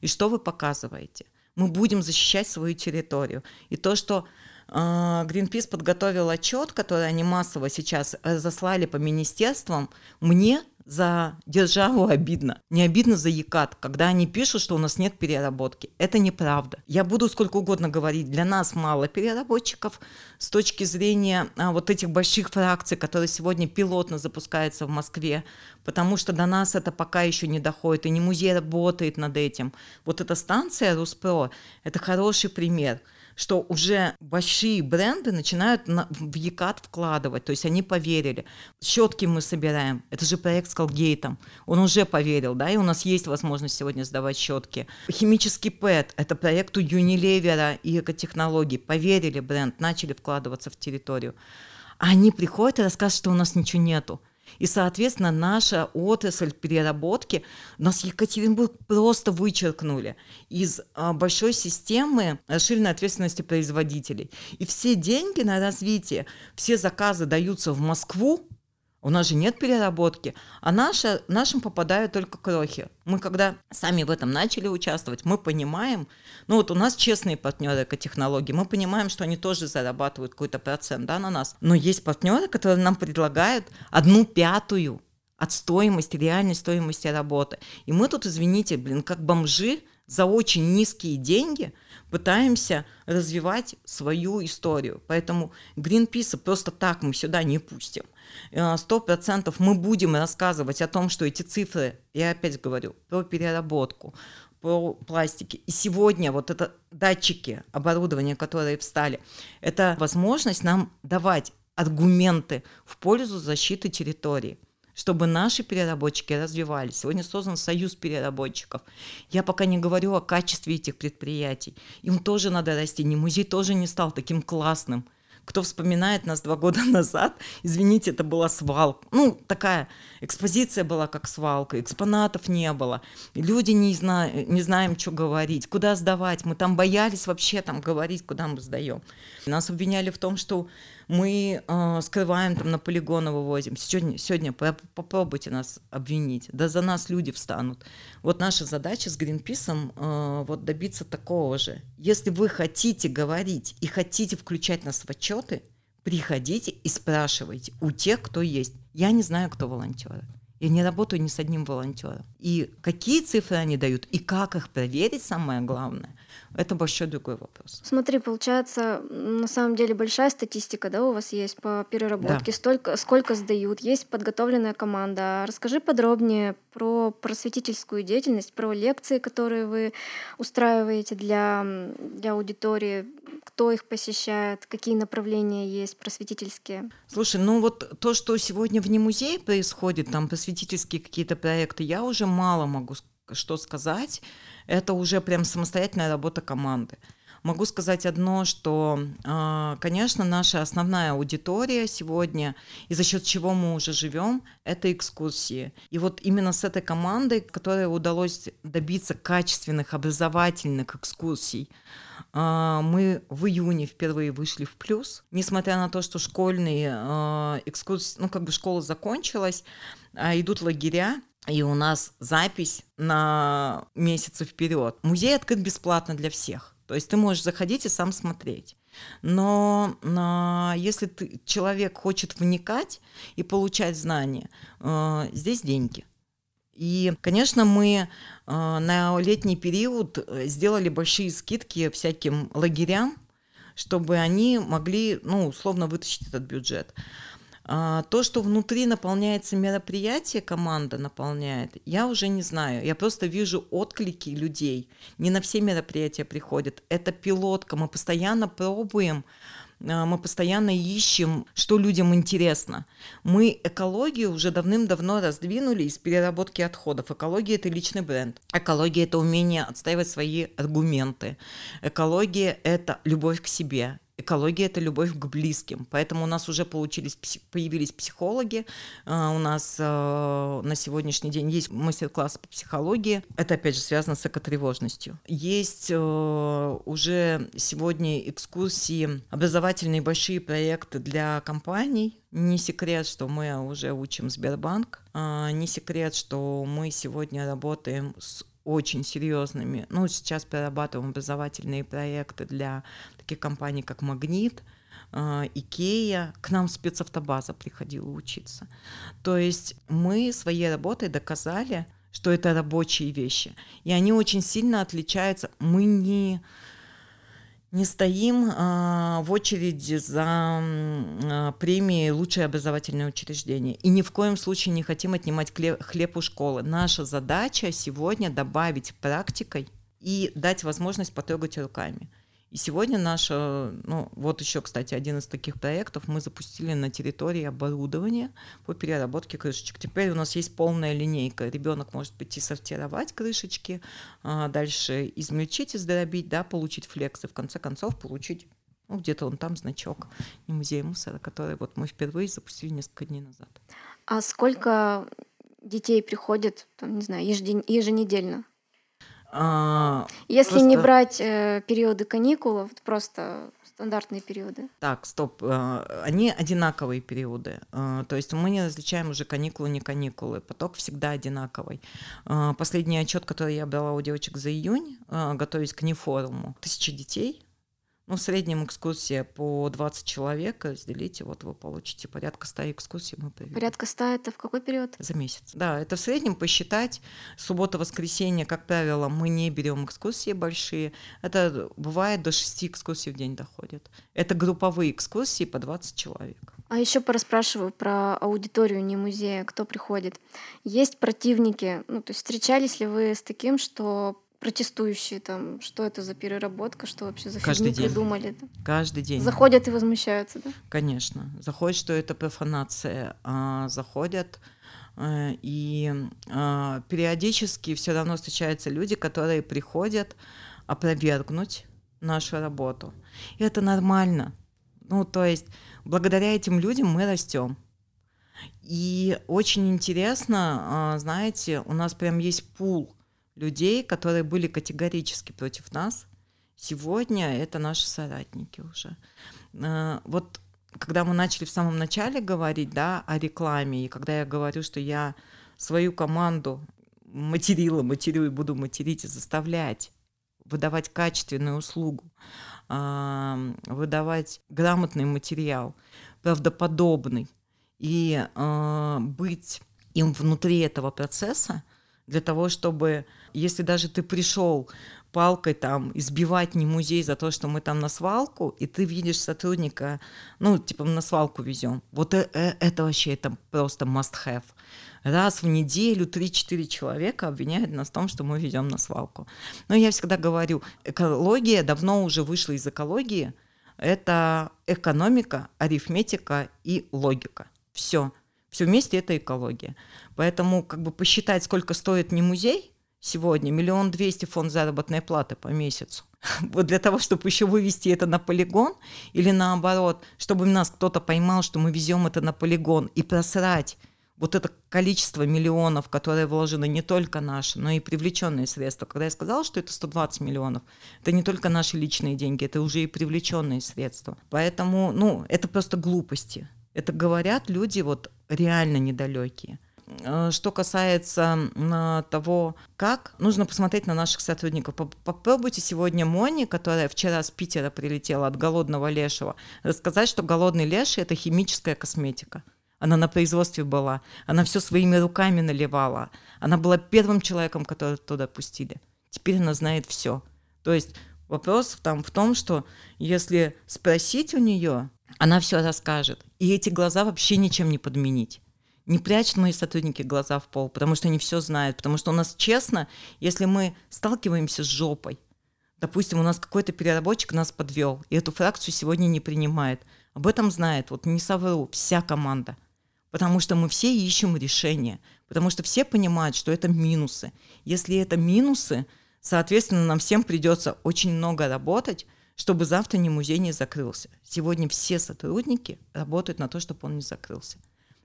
[SPEAKER 4] и что вы показываете. Мы будем защищать свою территорию. И то, что а, Greenpeace подготовил отчет, который они массово сейчас разослали по министерствам, мне за державу обидно. Не обидно за Екат, когда они пишут, что у нас нет переработки. Это неправда. Я буду сколько угодно говорить, для нас мало переработчиков с точки зрения а, вот этих больших фракций, которые сегодня пилотно запускаются в Москве, потому что до нас это пока еще не доходит, и не музей работает над этим. Вот эта станция Руспро – это хороший пример – что уже большие бренды начинают на, в Екат вкладывать, то есть они поверили. Щетки мы собираем, это же проект с Колгейтом, он уже поверил, да, и у нас есть возможность сегодня сдавать щетки. Химический ПЭТ, это проект у Unilever и экотехнологий, поверили бренд, начали вкладываться в территорию. А они приходят и рассказывают, что у нас ничего нету. И, соответственно, наша отрасль переработки, нас Екатеринбург просто вычеркнули из а, большой системы расширенной ответственности производителей. И все деньги на развитие, все заказы даются в Москву, у нас же нет переработки, а наши, нашим попадают только крохи. Мы когда сами в этом начали участвовать, мы понимаем, ну вот у нас честные партнеры экотехнологии, мы понимаем, что они тоже зарабатывают какой-то процент да, на нас. Но есть партнеры, которые нам предлагают одну пятую от стоимости, реальной стоимости работы. И мы тут, извините, блин, как бомжи, за очень низкие деньги пытаемся развивать свою историю. Поэтому Гринписа просто так мы сюда не пустим. Э, сто процентов мы будем рассказывать о том, что эти цифры, я опять говорю, про переработку, про пластики. И сегодня вот это датчики, оборудование, которые встали, это возможность нам давать аргументы в пользу защиты территории чтобы наши переработчики развивались. Сегодня создан союз переработчиков. Я пока не говорю о качестве этих предприятий. Им тоже надо расти. Не музей тоже не стал таким классным – кто вспоминает нас два года назад, извините, это была свалка. Ну, такая экспозиция была как свалка, экспонатов не было. Люди не, зна не знаем, что говорить, куда сдавать. Мы там боялись вообще там говорить, куда мы сдаем. Нас обвиняли в том, что мы э, скрываем, там на полигоны вывозим. Сегодня, сегодня попробуйте нас обвинить, да за нас люди встанут. Вот наша задача с Гринписом э, вот добиться такого же. Если вы хотите говорить и хотите включать нас в отчеты, приходите и спрашивайте у тех, кто есть. Я не знаю, кто волонтеры. Я не работаю ни с одним волонтером. И какие цифры они дают, и как их проверить, самое главное – это большой другой вопрос.
[SPEAKER 3] Смотри, получается, на самом деле большая статистика, да, у вас есть по переработке, да. столько, сколько сдают, есть подготовленная команда. Расскажи подробнее про просветительскую деятельность, про лекции, которые вы устраиваете для, для аудитории, кто их посещает, какие направления есть просветительские.
[SPEAKER 4] Слушай, ну вот то, что сегодня вне музея происходит, там просветительские какие-то проекты, я уже мало могу что сказать это уже прям самостоятельная работа команды. Могу сказать одно, что, а, конечно, наша основная аудитория сегодня, и за счет чего мы уже живем, это экскурсии. И вот именно с этой командой, которой удалось добиться качественных образовательных экскурсий, а, мы в июне впервые вышли в плюс, несмотря на то, что школьные а, экскурсии, ну как бы школа закончилась, идут лагеря, и у нас запись на месяцы вперед. Музей открыт бесплатно для всех. То есть ты можешь заходить и сам смотреть. Но а, если ты, человек хочет вникать и получать знания, а, здесь деньги. И, конечно, мы а, на летний период сделали большие скидки всяким лагерям, чтобы они могли, ну, условно вытащить этот бюджет. А, то, что внутри наполняется мероприятие, команда наполняет, я уже не знаю. Я просто вижу отклики людей. Не на все мероприятия приходят. Это пилотка. Мы постоянно пробуем а, мы постоянно ищем, что людям интересно. Мы экологию уже давным-давно раздвинули из переработки отходов. Экология – это личный бренд. Экология – это умение отстаивать свои аргументы. Экология – это любовь к себе экология – это любовь к близким. Поэтому у нас уже получились, появились психологи. А, у нас а, на сегодняшний день есть мастер-класс по психологии. Это, опять же, связано с экотревожностью. Есть а, уже сегодня экскурсии, образовательные большие проекты для компаний. Не секрет, что мы уже учим Сбербанк. Не секрет, что мы сегодня работаем с очень серьезными. Ну, сейчас прорабатываем образовательные проекты для таких компаний, как «Магнит», а, Икея, к нам спецавтобаза приходила учиться. То есть мы своей работой доказали, что это рабочие вещи. И они очень сильно отличаются. Мы не не стоим а, в очереди за а, премией «Лучшее образовательное учреждение». И ни в коем случае не хотим отнимать хлеб у школы. Наша задача сегодня добавить практикой и дать возможность потрогать руками. И сегодня наша, ну вот еще, кстати, один из таких проектов мы запустили на территории оборудования по переработке крышечек. Теперь у нас есть полная линейка. Ребенок может прийти сортировать крышечки, а дальше измельчить, издоробить, да, получить флекс и в конце концов получить ну, где-то он там значок не музей мусора, который вот мы впервые запустили несколько дней назад.
[SPEAKER 3] А сколько детей приходит, там, не знаю, еженедельно? А, Если просто... не брать э, периоды каникул, просто стандартные периоды.
[SPEAKER 4] Так, стоп, э, они одинаковые периоды. Э, то есть мы не различаем уже каникулы, не каникулы. Поток всегда одинаковый. Э, последний отчет, который я брала у девочек за июнь, готовясь к нефоруму, тысяча детей Ну, в среднем экскурсия по 20 человек, разделите, вот вы получите порядка 100 экскурсий мы проведем.
[SPEAKER 3] Порядка 100 это в какой период?
[SPEAKER 4] За месяц. Да, это в среднем посчитать. Суббота-воскресенье, как правило, мы не берем экскурсии большие. Это бывает до 6 экскурсий в день доходит. Это групповые экскурсии по 20 человек.
[SPEAKER 3] А еще пораспрашиваю про аудиторию не музея, кто приходит. Есть противники, ну то есть встречались ли вы с таким, что протестующие там, что это за переработка, что вообще за
[SPEAKER 4] Каждый
[SPEAKER 3] фигню
[SPEAKER 4] день.
[SPEAKER 3] придумали. да?
[SPEAKER 4] Каждый день.
[SPEAKER 3] Заходят и возмущаются, да?
[SPEAKER 4] Конечно. Заходит, что это профанация. А, заходят э, и а, периодически все равно встречаются люди, которые приходят опровергнуть нашу работу. И это нормально. Ну, то есть, благодаря этим людям мы растем. И очень интересно, а, знаете, у нас прям есть пул людей, которые были категорически против нас. Сегодня это наши соратники уже. А, Вот когда мы начали в самом начале говорить да, о рекламе, и когда я говорю, что я свою команду материла, матерю и буду материть и заставлять выдавать качественную услугу, выдавать грамотный материал, правдоподобный, и а, быть им внутри этого процесса, для того, чтобы, если даже ты пришел палкой там избивать не музей за то, что мы там на свалку, и ты видишь сотрудника, ну, типа на свалку везем. Вот э- э- это вообще это просто must have. Раз в неделю 3-4 человека обвиняют нас в том, что мы ведем на свалку. Но я всегда говорю, экология давно уже вышла из экологии. Это экономика, арифметика и логика. Все. Все вместе это экология. Поэтому как бы посчитать, сколько стоит не музей сегодня, миллион двести фонд заработной платы по месяцу. Вот для того, чтобы еще вывести это на полигон, или наоборот, чтобы нас кто-то поймал, что мы везем это на полигон, и просрать вот это количество миллионов, которые вложены не только наши, но и привлеченные средства. Когда я сказала, что это 120 миллионов, это не только наши личные деньги, это уже и привлеченные средства. Поэтому, ну, это просто глупости. Это говорят люди вот реально недалекие. Э, Что касается м, того, как, нужно посмотреть на наших сотрудников. Поп- Попробуйте сегодня Мони, которая вчера с Питера прилетела от голодного лешего, рассказать, что голодный леший – это химическая косметика. Она на производстве была, она все своими руками наливала. Она была первым человеком, которого туда пустили. Теперь она знает все. То есть вопрос там в том, что если спросить у нее, она все расскажет. И эти глаза вообще ничем не подменить. Не прячут мои сотрудники глаза в пол, потому что они все знают. Потому что у нас честно, если мы сталкиваемся с жопой, допустим, у нас какой-то переработчик нас подвел, и эту фракцию сегодня не принимает. Об этом знает, вот не совру, вся команда. Потому что мы все ищем решения. Потому что все понимают, что это минусы. Если это минусы, соответственно, нам всем придется очень много работать, чтобы завтра ни музей не закрылся. Сегодня все сотрудники работают на то, чтобы он не закрылся.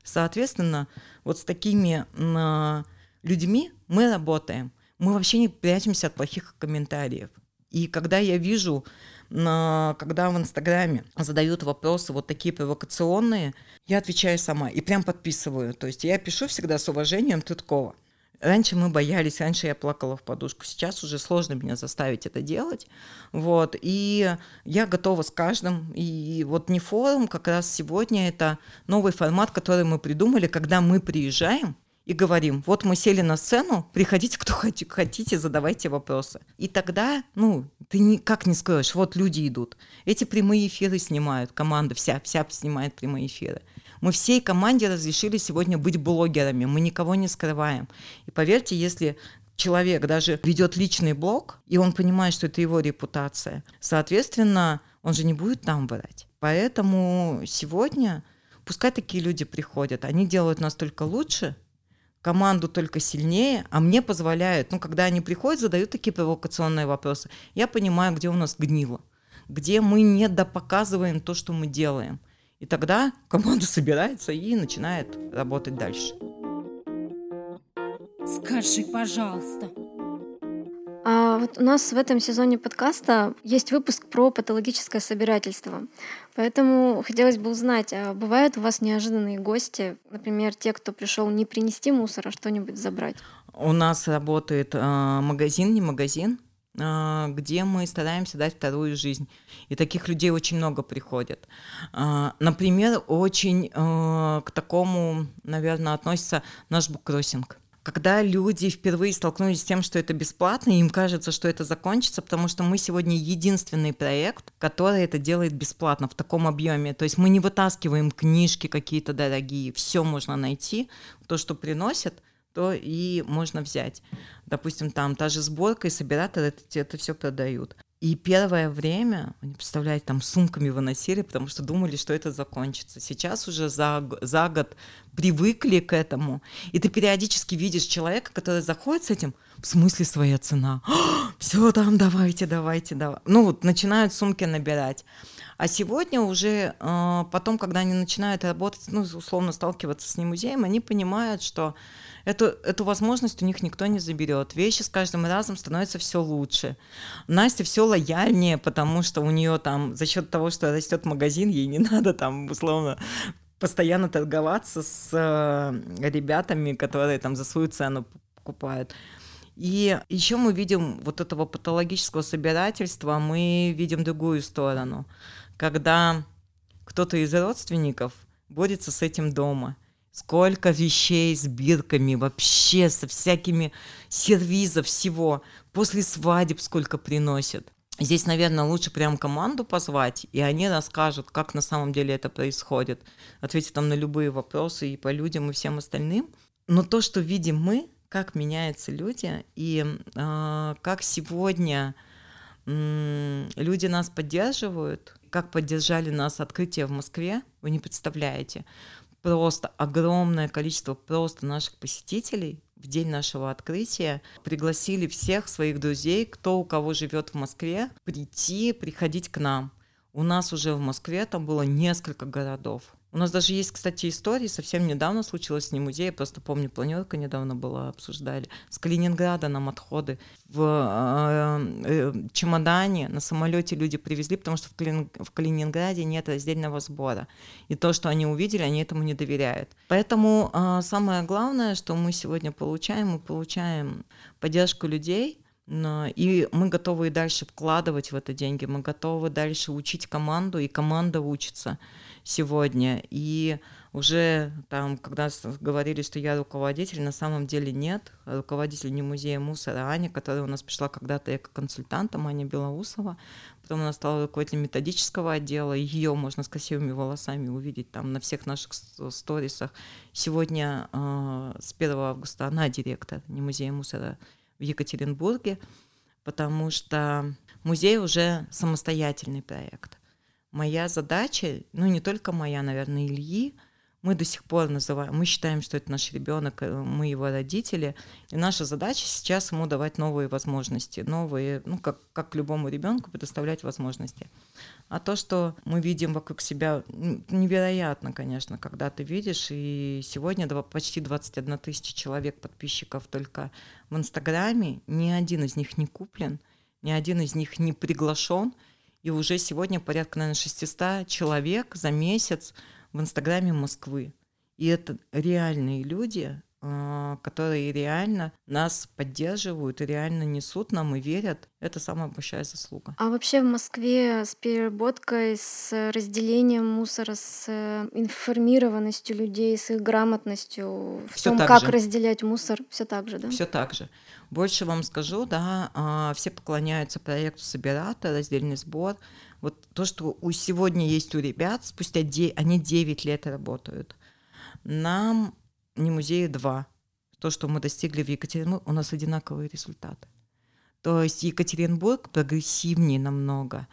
[SPEAKER 4] Соответственно, вот с такими м, людьми мы работаем. Мы вообще не прячемся от плохих комментариев. И когда я вижу, на- когда в Инстаграме задают вопросы вот такие провокационные, я отвечаю сама и прям подписываю. То есть я пишу всегда с уважением Тыткова. Раньше мы боялись, раньше я плакала в подушку. Сейчас уже сложно меня заставить это делать. Вот. И я готова с каждым. И вот не форум, как раз сегодня это новый формат, который мы придумали, когда мы приезжаем и говорим, вот мы сели на сцену, приходите, кто хоти- хотите, задавайте вопросы. И тогда, ну, ты никак не скроешь, вот люди идут. Эти прямые эфиры снимают, команда вся, вся снимает прямые эфиры. Мы всей команде разрешили сегодня быть блогерами, мы никого не скрываем. И поверьте, если человек даже ведет личный блог, и он понимает, что это его репутация, соответственно, он же не будет там врать. Поэтому сегодня пускай такие люди приходят, они делают нас только лучше, команду только сильнее, а мне позволяют, ну, когда они приходят, задают такие провокационные вопросы, я понимаю, где у нас гнило, где мы не допоказываем то, что мы делаем. И тогда команда собирается и начинает работать дальше.
[SPEAKER 1] Скажи, пожалуйста.
[SPEAKER 3] А вот у нас в этом сезоне подкаста есть выпуск про патологическое собирательство. Поэтому хотелось бы узнать, а бывают у вас неожиданные гости, например, те, кто пришел не принести мусор, а что-нибудь забрать?
[SPEAKER 4] У нас работает э, магазин, не магазин, где мы стараемся дать вторую жизнь. И таких людей очень много приходит. А, например, очень а, к такому, наверное, относится наш буккроссинг когда люди впервые столкнулись с тем, что это бесплатно, им кажется, что это закончится, потому что мы сегодня единственный проект, который это делает бесплатно в таком объеме. То есть мы не вытаскиваем книжки какие-то дорогие, все можно найти, то, что приносит, то и можно взять. Допустим, там та же сборка и собиратор это, это все продают. И первое время, не представляете, там сумками выносили, потому что думали, что это закончится. Сейчас уже за, за год привыкли к этому. И ты периодически видишь человека, который заходит с этим, в смысле своя цена? Все там, давайте, давайте, давай. Ну вот, начинают сумки набирать. А сегодня уже э, потом, когда они начинают работать, ну, условно сталкиваться с ним музеем, они понимают, что эту, эту возможность у них никто не заберет. Вещи с каждым разом становятся все лучше. Настя все лояльнее, потому что у нее там за счет того, что растет магазин, ей не надо там условно постоянно торговаться с э, ребятами, которые там за свою цену покупают. И еще мы видим вот этого патологического собирательства, мы видим другую сторону, когда кто-то из родственников борется с этим дома. Сколько вещей с бирками, вообще со всякими сервизов всего. После свадеб сколько приносят. Здесь, наверное, лучше прям команду позвать, и они расскажут, как на самом деле это происходит. Ответят там на любые вопросы и по людям, и всем остальным. Но то, что видим мы, как меняются люди, и э, как сегодня э, люди нас поддерживают, как поддержали нас открытие в Москве, вы не представляете просто огромное количество просто наших посетителей в день нашего открытия пригласили всех своих друзей, кто у кого живет в Москве, прийти, приходить к нам. У нас уже в Москве там было несколько городов. У нас даже есть, кстати, истории, совсем недавно случилось не музей, я просто помню, планерка недавно была, обсуждали. С Калининграда нам отходы в э, э, чемодане на самолете люди привезли, потому что в, Калин, в Калининграде нет раздельного сбора. И то, что они увидели, они этому не доверяют. Поэтому э, самое главное, что мы сегодня получаем, мы получаем поддержку людей, и мы готовы и дальше вкладывать в это деньги, мы готовы дальше учить команду, и команда учится сегодня. И уже там, когда говорили, что я руководитель, на самом деле нет. Руководитель не музея мусора Аня, которая у нас пришла когда-то эко-консультантом, Аня Белоусова. Потом она стала руководителем методического отдела. Ее можно с красивыми волосами увидеть там на всех наших сторисах. Сегодня э, с 1 августа она директор не музея мусора в Екатеринбурге, потому что музей уже самостоятельный проект моя задача, ну не только моя, наверное, Ильи, мы до сих пор называем, мы считаем, что это наш ребенок, э, мы его родители, и наша задача сейчас ему давать новые возможности, новые, ну как, как любому ребенку предоставлять возможности. А то, что мы видим вокруг себя, невероятно, конечно, когда ты видишь, и сегодня почти 21 тысяча человек подписчиков только в Инстаграме, ни один из них не куплен, ни один из них не приглашен, и уже сегодня порядка, наверное, 600 человек за месяц в Инстаграме Москвы. И это реальные люди, которые реально нас поддерживают и реально несут нам и верят. Это самая большая заслуга.
[SPEAKER 3] А вообще в Москве с переработкой, с разделением мусора, с э, информированностью людей, с их грамотностью в том, как же. разделять мусор, все так же, да?
[SPEAKER 4] Все так же. Больше вам скажу, да, а, все поклоняются проекту Собирата, раздельный сбор. Вот то, что у сегодня есть у ребят, спустя 9, они 9 лет работают. Нам не музею два. То, что мы достигли в Екатеринбурге, у нас одинаковые результаты. То есть Екатеринбург прогрессивнее намного.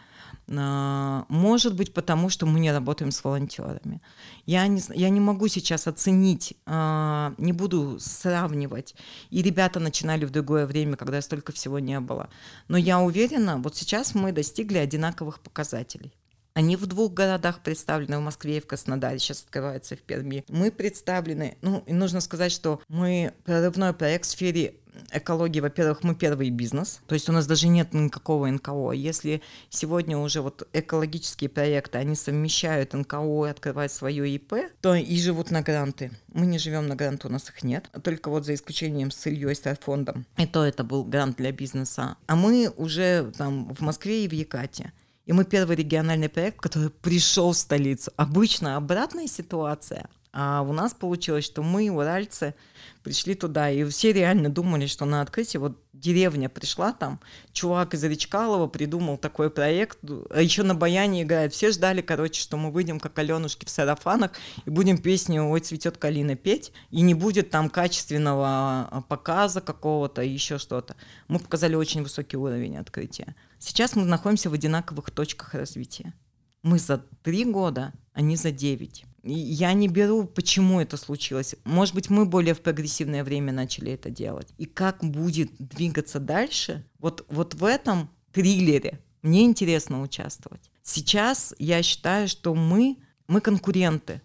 [SPEAKER 4] А, может быть, потому что мы не работаем с волонтерами. Я не, я не могу сейчас оценить, а, не буду сравнивать. И ребята начинали в другое время, когда столько всего не было. Но я уверена, вот сейчас мы достигли одинаковых показателей Они в двух городах представлены, в Москве и в Краснодаре, сейчас открывается в Перми. Мы представлены, ну, и нужно сказать, что мы прорывной проект в сфере экологии, во-первых, мы первый бизнес, то есть у нас даже нет никакого НКО. Если сегодня уже вот экологические проекты, они совмещают НКО и открывают свое ИП, то и живут на гранты. Мы не живем на гранты, у нас их нет, только вот за исключением с Ильей Старфондом. И то это был грант для бизнеса. А мы уже там в Москве и в Якате. И мы первый региональный проект, который пришел в столицу. Обычно обратная ситуация. А у нас получилось, что мы, уральцы, пришли туда, и все реально думали, что на открытии вот деревня пришла там, чувак из Речкалова придумал такой проект, а еще на баяне играет. Все ждали, короче, что мы выйдем как Аленушки в сарафанах и будем песню «Ой, цветет калина» петь, и не будет там качественного а, показа какого-то, еще что-то. Мы показали очень высокий уровень открытия. Сейчас мы находимся в одинаковых точках развития. Мы за три года, а не за девять. Я не беру, почему это случилось. Может быть, мы более в прогрессивное время начали это делать. И как будет двигаться дальше, вот, вот в этом триллере мне интересно участвовать. Сейчас я считаю, что мы, мы конкуренты,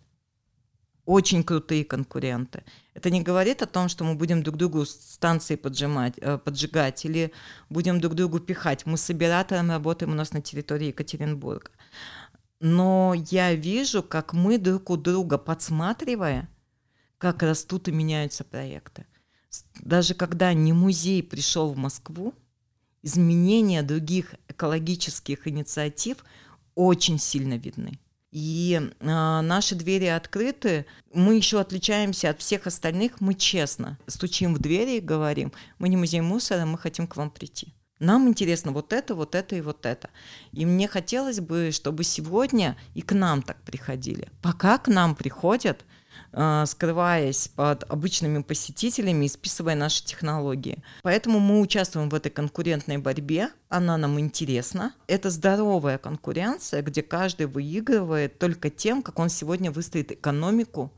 [SPEAKER 4] очень крутые конкуренты. Это не говорит о том, что мы будем друг другу станции поджимать, э, поджигать или будем друг другу пихать. Мы с оператором работаем у нас на территории Екатеринбурга но я вижу, как мы друг у друга подсматривая, как растут и меняются проекты. Даже когда не музей пришел в Москву, изменения других экологических инициатив очень сильно видны. И э, наши двери открыты. Мы еще отличаемся от всех остальных. Мы честно стучим в двери и говорим, мы не музей мусора, мы хотим к вам прийти. Нам интересно вот это, вот это и вот это. И мне хотелось бы, чтобы сегодня и к нам так приходили. Пока к нам приходят, скрываясь под обычными посетителями и списывая наши технологии. Поэтому мы участвуем в этой конкурентной борьбе, она нам интересна. Это здоровая конкуренция, где каждый выигрывает только тем, как он сегодня выстроит экономику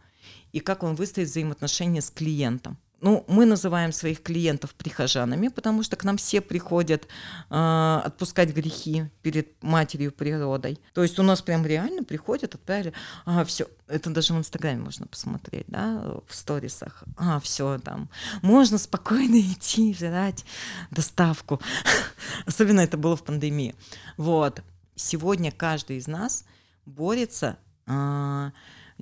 [SPEAKER 4] и как он выстроит взаимоотношения с клиентом ну, мы называем своих клиентов прихожанами, потому что к нам все приходят э, отпускать грехи перед матерью природой. То есть у нас прям реально приходят, отправили, а, все, это даже в Инстаграме можно посмотреть, да, в сторисах, а, все там, можно спокойно идти, жрать доставку. Особенно это было в пандемии. Вот. Сегодня каждый из нас борется э,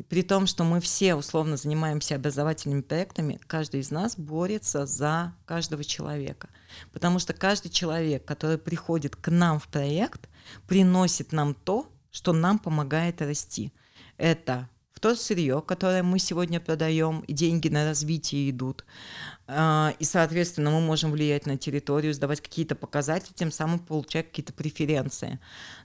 [SPEAKER 4] при том, что мы все условно занимаемся образовательными проектами, каждый из нас борется за каждого человека. Потому что каждый человек, который приходит к нам в проект, приносит нам то, что нам помогает расти. Это в то сырье, которое мы сегодня продаем, деньги на развитие идут. А, и, соответственно, мы можем влиять на территорию, сдавать какие-то показатели, тем самым получать какие-то преференции.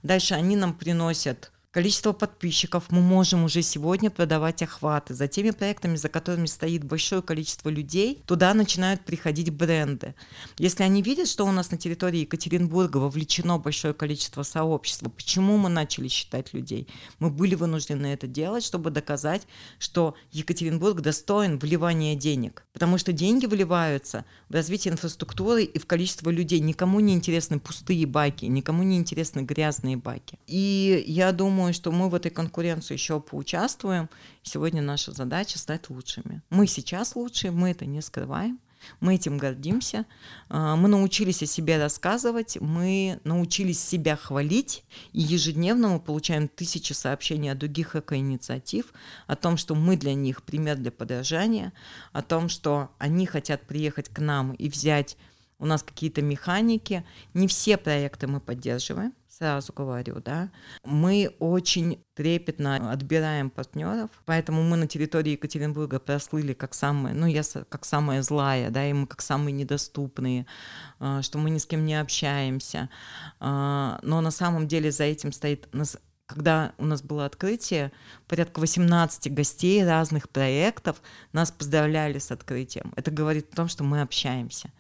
[SPEAKER 4] Дальше они нам приносят количество подписчиков, мы можем уже сегодня продавать охваты. За теми проектами, за которыми стоит большое количество людей, туда начинают приходить бренды. Если они видят, что у нас на территории Екатеринбурга вовлечено большое количество сообщества, почему мы начали считать людей? Мы были вынуждены это делать, чтобы доказать, что Екатеринбург достоин вливания денег. Потому что деньги вливаются в развитие инфраструктуры и в количество людей. Никому не интересны пустые баки, никому не интересны грязные баки. И я думаю, думаю, что мы в этой конкуренции еще поучаствуем. Сегодня наша задача стать лучшими. Мы сейчас лучшие, мы это не скрываем. Мы этим гордимся. А, мы научились о себе рассказывать, мы научились себя хвалить, и ежедневно мы получаем тысячи сообщений от других экоинициатив, о том, что мы для них пример для подражания, о том, что они хотят приехать к нам и взять у нас какие-то механики. Не все проекты мы поддерживаем, сразу говорю, да, мы очень трепетно отбираем партнеров, поэтому мы на территории Екатеринбурга прослыли как самые, ну, я как самая злая, да, и мы как самые недоступные, а, что мы ни с кем не общаемся. А, но на самом деле за этим стоит когда у нас было открытие, порядка 18 гостей разных проектов нас поздравляли с открытием. Это говорит о том, что мы общаемся.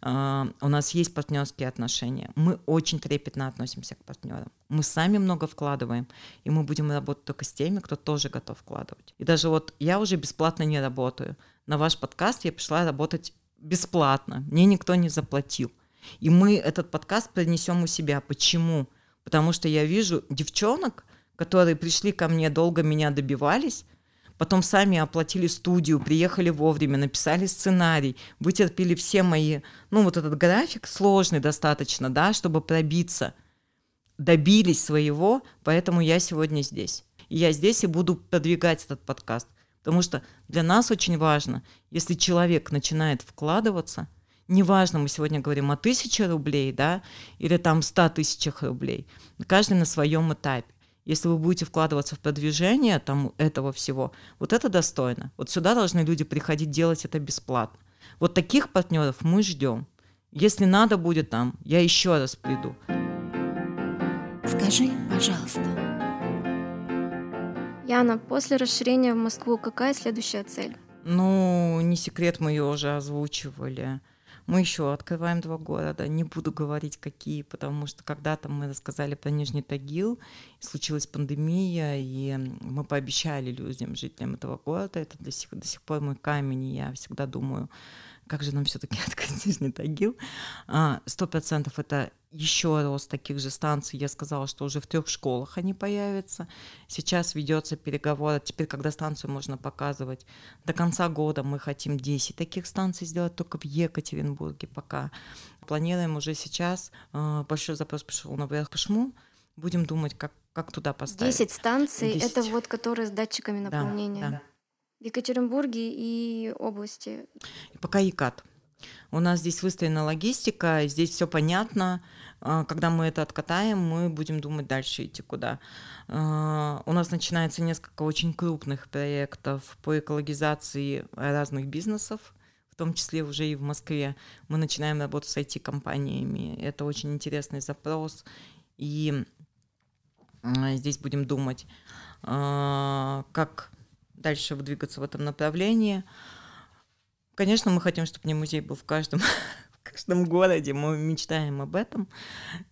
[SPEAKER 4] А, у нас есть партнерские отношения. Мы очень трепетно относимся к партнерам. Мы сами много вкладываем, и мы будем работать только с теми, кто тоже готов вкладывать. И даже вот я уже бесплатно не работаю. На ваш подкаст я пришла работать бесплатно. Мне никто не заплатил. И мы этот подкаст принесем у себя. Почему? Потому что я вижу девчонок, которые пришли ко мне, долго меня добивались, потом сами оплатили студию, приехали вовремя, написали сценарий, вытерпели все мои, ну вот этот график сложный достаточно, да, чтобы пробиться, добились своего, поэтому я сегодня здесь. И я здесь и буду продвигать этот подкаст, потому что для нас очень важно, если человек начинает вкладываться, неважно, мы сегодня говорим о тысяче рублей, да, или там ста тысячах рублей, каждый на своем этапе если вы будете вкладываться в продвижение там, этого всего, вот это достойно. Вот сюда должны люди приходить делать это бесплатно. Вот таких партнеров мы ждем. Если надо будет там, я еще раз приду.
[SPEAKER 1] Скажи, пожалуйста.
[SPEAKER 3] Яна, после расширения в Москву какая следующая цель?
[SPEAKER 4] Ну, не секрет, мы ее уже озвучивали. Мы еще открываем два города. Не буду говорить, какие, потому что когда-то мы рассказали про Нижний Тагил, случилась пандемия, и мы пообещали людям, жителям этого города, это до сих, до сих пор мой камень, и я всегда думаю, как же нам все-таки открыть Нижний Тагил. А, сто процентов это еще рост таких же станций. Я сказала, что уже в трех школах они появятся. Сейчас ведется переговор. Теперь, когда станцию можно показывать, до конца года мы хотим 10 таких станций сделать только в Екатеринбурге пока. Планируем уже сейчас. А, большой запрос пришел на Верхошму. Будем думать, как, как туда поставить.
[SPEAKER 3] 10 станций, 10. это вот которые с датчиками наполнения. Да, да в Екатеринбурге и области.
[SPEAKER 4] Пока ЕКАТ. У нас здесь выстроена логистика, здесь все понятно. А, когда мы это откатаем, мы будем думать дальше идти куда. А, у нас начинается несколько очень крупных проектов по экологизации разных бизнесов, в том числе уже и в Москве. Мы начинаем работать с IT-компаниями. Это очень интересный запрос. И а, здесь будем думать, как дальше двигаться в этом направлении. Конечно, мы хотим, чтобы не музей был в каждом, в каждом городе, мы мечтаем об этом.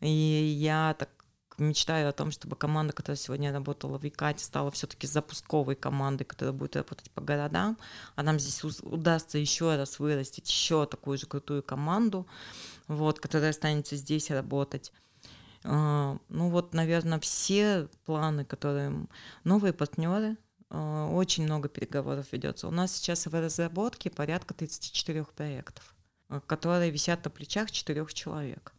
[SPEAKER 4] И я так мечтаю о том, чтобы команда, которая сегодня работала в Икате, стала все-таки запусковой командой, которая будет работать по городам, а нам здесь удастся еще раз вырастить еще такую же крутую команду, вот, которая останется здесь работать. А, ну вот, наверное, все планы, которые новые партнеры, очень много переговоров ведется. У нас сейчас в разработке порядка 34 проектов, а, которые висят на плечах четырех человек.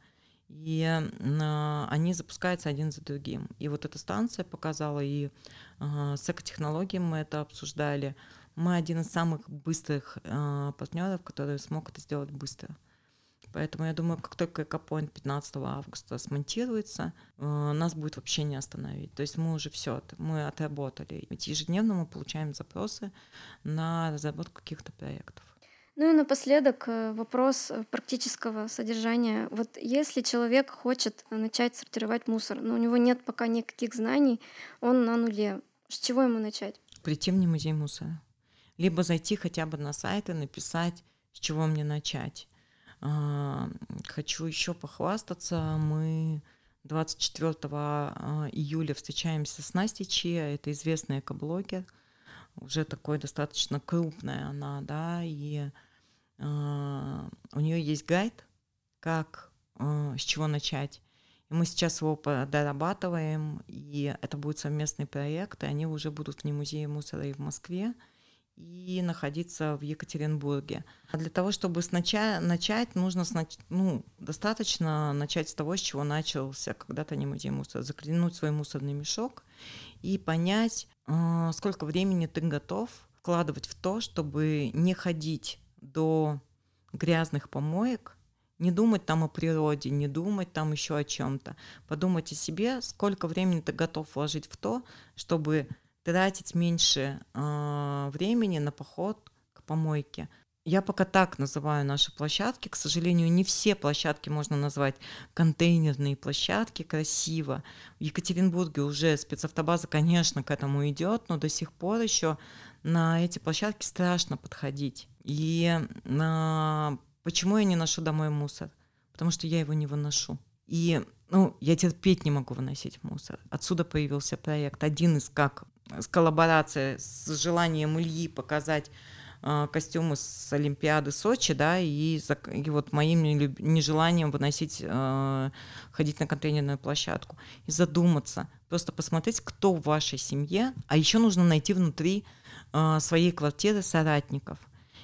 [SPEAKER 4] И а, они запускаются один за другим. И вот эта станция показала, и с экотехнологией мы это обсуждали. Мы один из самых быстрых партнеров, который смог это сделать быстро. Поэтому я думаю, как только экопоинт 15 августа смонтируется, э, нас будет вообще не остановить. То есть мы уже все, мы отработали. Ведь ежедневно мы получаем запросы на разработку каких-то проектов.
[SPEAKER 3] Ну и напоследок э, вопрос э, практического содержания. Вот если человек хочет начать сортировать мусор, но у него нет пока никаких знаний, он на нуле, с чего ему начать?
[SPEAKER 4] Прийти в музей мусора. Либо зайти хотя бы на сайт и написать, с чего мне начать. А, хочу еще похвастаться. Мы 24 а, июля встречаемся с Настей Чия, это известная экоблогер, уже такой достаточно крупная она, да, и у нее есть гайд, как, с чего начать. И мы сейчас его дорабатываем, и это будет совместный проект, и они уже будут в музее мусора и в Москве и находиться в Екатеринбурге. А для того, чтобы сначала начать, нужно снач... ну, достаточно начать с того, с чего начался когда-то не музей мусора, заклянуть свой мусорный мешок и понять, э, сколько времени ты готов вкладывать в то, чтобы не ходить до грязных помоек, не думать там о природе, не думать там еще о чем-то. Подумать о себе, сколько времени ты готов вложить в то, чтобы тратить меньше э, времени на поход к помойке. Я пока так называю наши площадки. К сожалению, не все площадки можно назвать контейнерные площадки красиво. В Екатеринбурге уже спецавтобаза, конечно, к этому идет, но до сих пор еще на эти площадки страшно подходить. И на... почему я не ношу домой мусор? Потому что я его не выношу. И ну, я терпеть не могу выносить мусор. Отсюда появился проект, один из как с коллаборацией, с желанием Ильи показать э, костюмы с Олимпиады Сочи, да, и, и вот моим нежеланием выносить, э, ходить на контейнерную площадку. И задуматься, просто посмотреть, кто в вашей семье, а еще нужно найти внутри э, своей квартиры соратников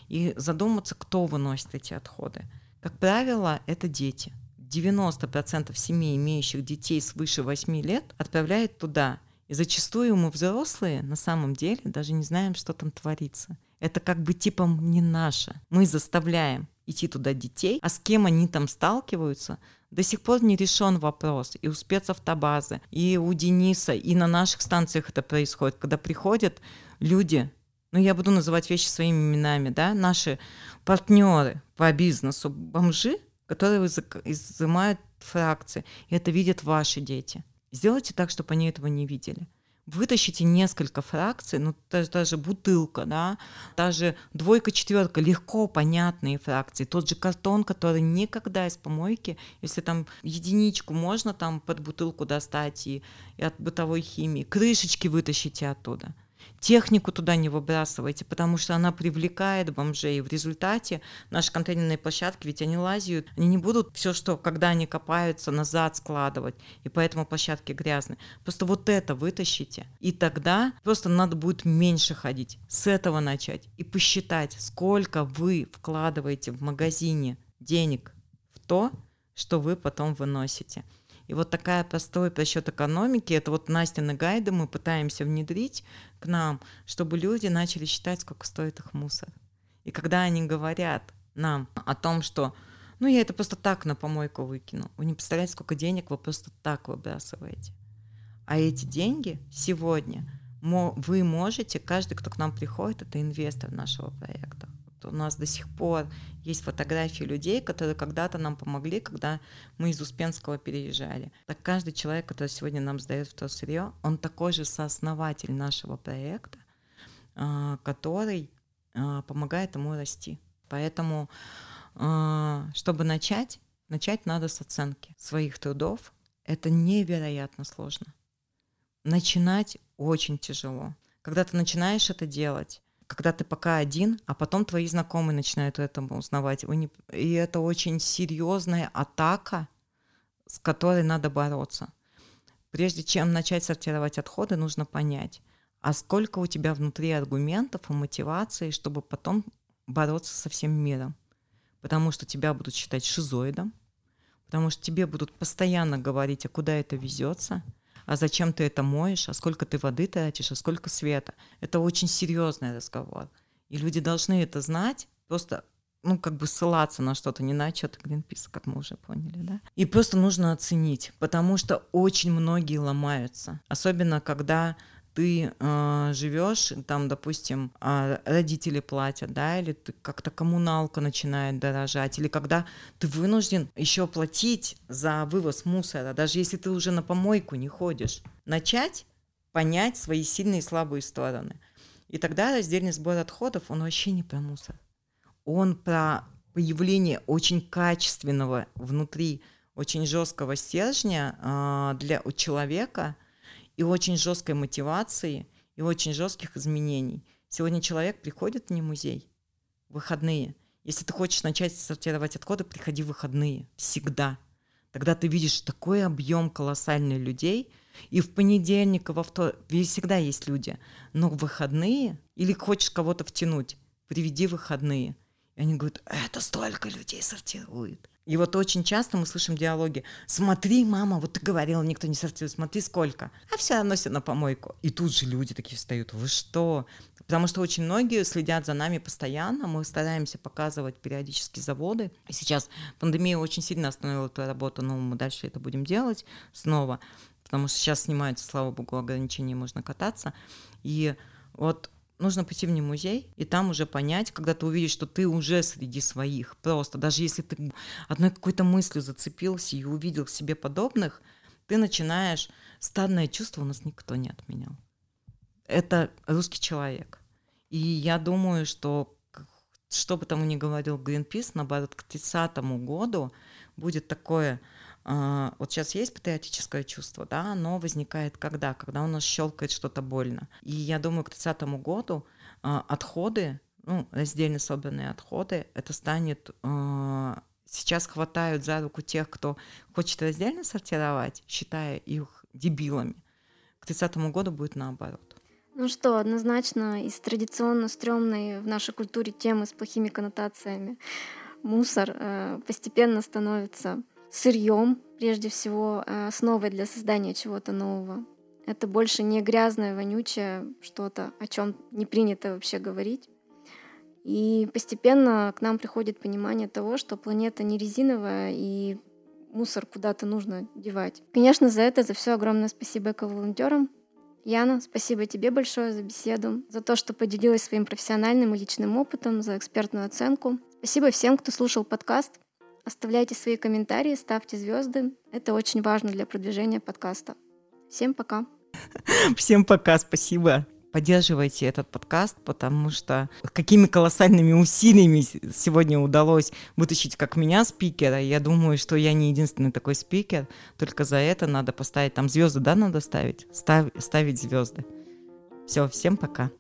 [SPEAKER 4] и задуматься, кто выносит эти отходы. Как правило, это дети. 90% семей, имеющих детей свыше 8 лет, отправляют туда. И зачастую мы взрослые на самом деле даже не знаем, что там творится. Это как бы типа не наше. Мы заставляем идти туда детей, а с кем они там сталкиваются, до сих пор не решен вопрос. И у спецавтобазы, и у Дениса, и на наших станциях это происходит, когда приходят люди, ну я буду называть вещи своими именами, да, наши партнеры по бизнесу, бомжи, которые изымают фракции, и это видят ваши дети. Сделайте так, чтобы они этого не видели. Вытащите несколько фракций, ну даже, даже бутылка, да, даже двойка, четверка, легко понятные фракции, тот же картон, который никогда из помойки, если там единичку можно там под бутылку достать и, и от бытовой химии, крышечки вытащите оттуда технику туда не выбрасывайте, потому что она привлекает бомжей. В результате наши контейнерные площадки, ведь они лазят, они не будут все, что когда они копаются, назад складывать, и поэтому площадки грязные. Просто вот это вытащите, и тогда просто надо будет меньше ходить. С этого начать и посчитать, сколько вы вкладываете в магазине денег в то, что вы потом выносите. И вот такая простой просчет экономики, это вот Настины гайды мы пытаемся внедрить к нам, чтобы люди начали считать, сколько стоит их мусор. И когда они говорят нам о том, что ну я это просто так на помойку выкину, вы не представляете, сколько денег вы просто так выбрасываете. А эти деньги сегодня вы можете, каждый, кто к нам приходит, это инвестор нашего проекта у нас до сих пор есть фотографии людей, которые когда-то нам помогли, когда мы из Успенского переезжали. Так каждый человек, который сегодня нам сдает сырье, он такой же сооснователь нашего проекта, а, который а, помогает ему расти. Поэтому, а, чтобы начать, начать надо с оценки своих трудов. Это невероятно сложно. Начинать очень тяжело. Когда ты начинаешь это делать, когда ты пока один, а потом твои знакомые начинают это узнавать. И это очень серьезная атака, с которой надо бороться. Прежде чем начать сортировать отходы, нужно понять, а сколько у тебя внутри аргументов и мотивации, чтобы потом бороться со всем миром. Потому что тебя будут считать шизоидом, потому что тебе будут постоянно говорить, а куда это везется – а зачем ты это моешь, а сколько ты воды тратишь, а сколько света. Это очень серьезный разговор. И люди должны это знать, просто ну, как бы ссылаться на что-то, не на отчеты Гринписа, как мы уже поняли, да. И просто нужно оценить, потому что очень многие ломаются. Особенно, когда ты э, живешь, там, допустим, э, родители платят, да, или ты как-то коммуналка начинает дорожать, или когда ты вынужден еще платить за вывоз мусора, даже если ты уже на помойку не ходишь. Начать понять свои сильные и слабые стороны. И тогда раздельный сбор отходов, он вообще не про мусор. Он про появление очень качественного внутри очень жесткого стержня э, для у человека – и очень жесткой мотивации, и очень жестких изменений. Сегодня человек приходит не музей, выходные. Если ты хочешь начать сортировать отходы, приходи в выходные. Всегда. Тогда ты видишь такой объем колоссальный людей, и в понедельник, и во вторник, всегда есть люди. Но в выходные, или хочешь кого-то втянуть, приведи выходные. И они говорят, это столько людей сортирует. И вот очень часто мы слышим диалоги. Смотри, мама, вот ты говорила, никто не сортирует, смотри сколько. А все все на помойку. И тут же люди такие встают. Вы что? Потому что очень многие следят за нами постоянно. Мы стараемся показывать периодически заводы. И сейчас пандемия очень сильно остановила эту работу, но мы дальше это будем делать снова. Потому что сейчас снимаются, слава богу, ограничения, можно кататься. И вот нужно пойти в не музей и там уже понять, когда ты увидишь, что ты уже среди своих. Просто даже если ты одной какой-то мыслью зацепился и увидел себе подобных, ты начинаешь... Стадное чувство у нас никто не отменял. Это русский человек. И я думаю, что что бы тому ни говорил Greenpeace, наоборот, к 30 году будет такое вот сейчас есть патриотическое чувство, да, оно возникает когда? Когда у нас щелкает что-то больно. И я думаю, к 30 году а, отходы, ну, раздельно собранные отходы, это станет а, сейчас хватают за руку тех, кто хочет раздельно сортировать, считая их дебилами. к 30 году будет наоборот.
[SPEAKER 3] Ну что, однозначно из традиционно стрёмной в нашей культуре темы с плохими коннотациями мусор э, постепенно становится сырьем, прежде всего, э, основой для создания чего-то нового. Это больше не грязное, вонючее что-то, о чем не принято вообще говорить. И постепенно к нам приходит понимание того, что планета не резиновая и мусор куда-то нужно девать. Конечно, за это, за все огромное спасибо эко-волонтерам, Яна, спасибо тебе большое за беседу, за то, что поделилась своим профессиональным и личным опытом, за экспертную оценку. Спасибо всем, кто слушал подкаст. Оставляйте свои комментарии, ставьте звезды. Это очень важно для продвижения подкаста. Всем пока.
[SPEAKER 4] Всем пока, спасибо поддерживайте этот подкаст, потому что какими колоссальными усилиями сегодня удалось вытащить как меня спикера. Я думаю, что я не единственный такой спикер, только за это надо поставить там звезды, да, надо ставить? Став, ставить звезды. Все, всем пока.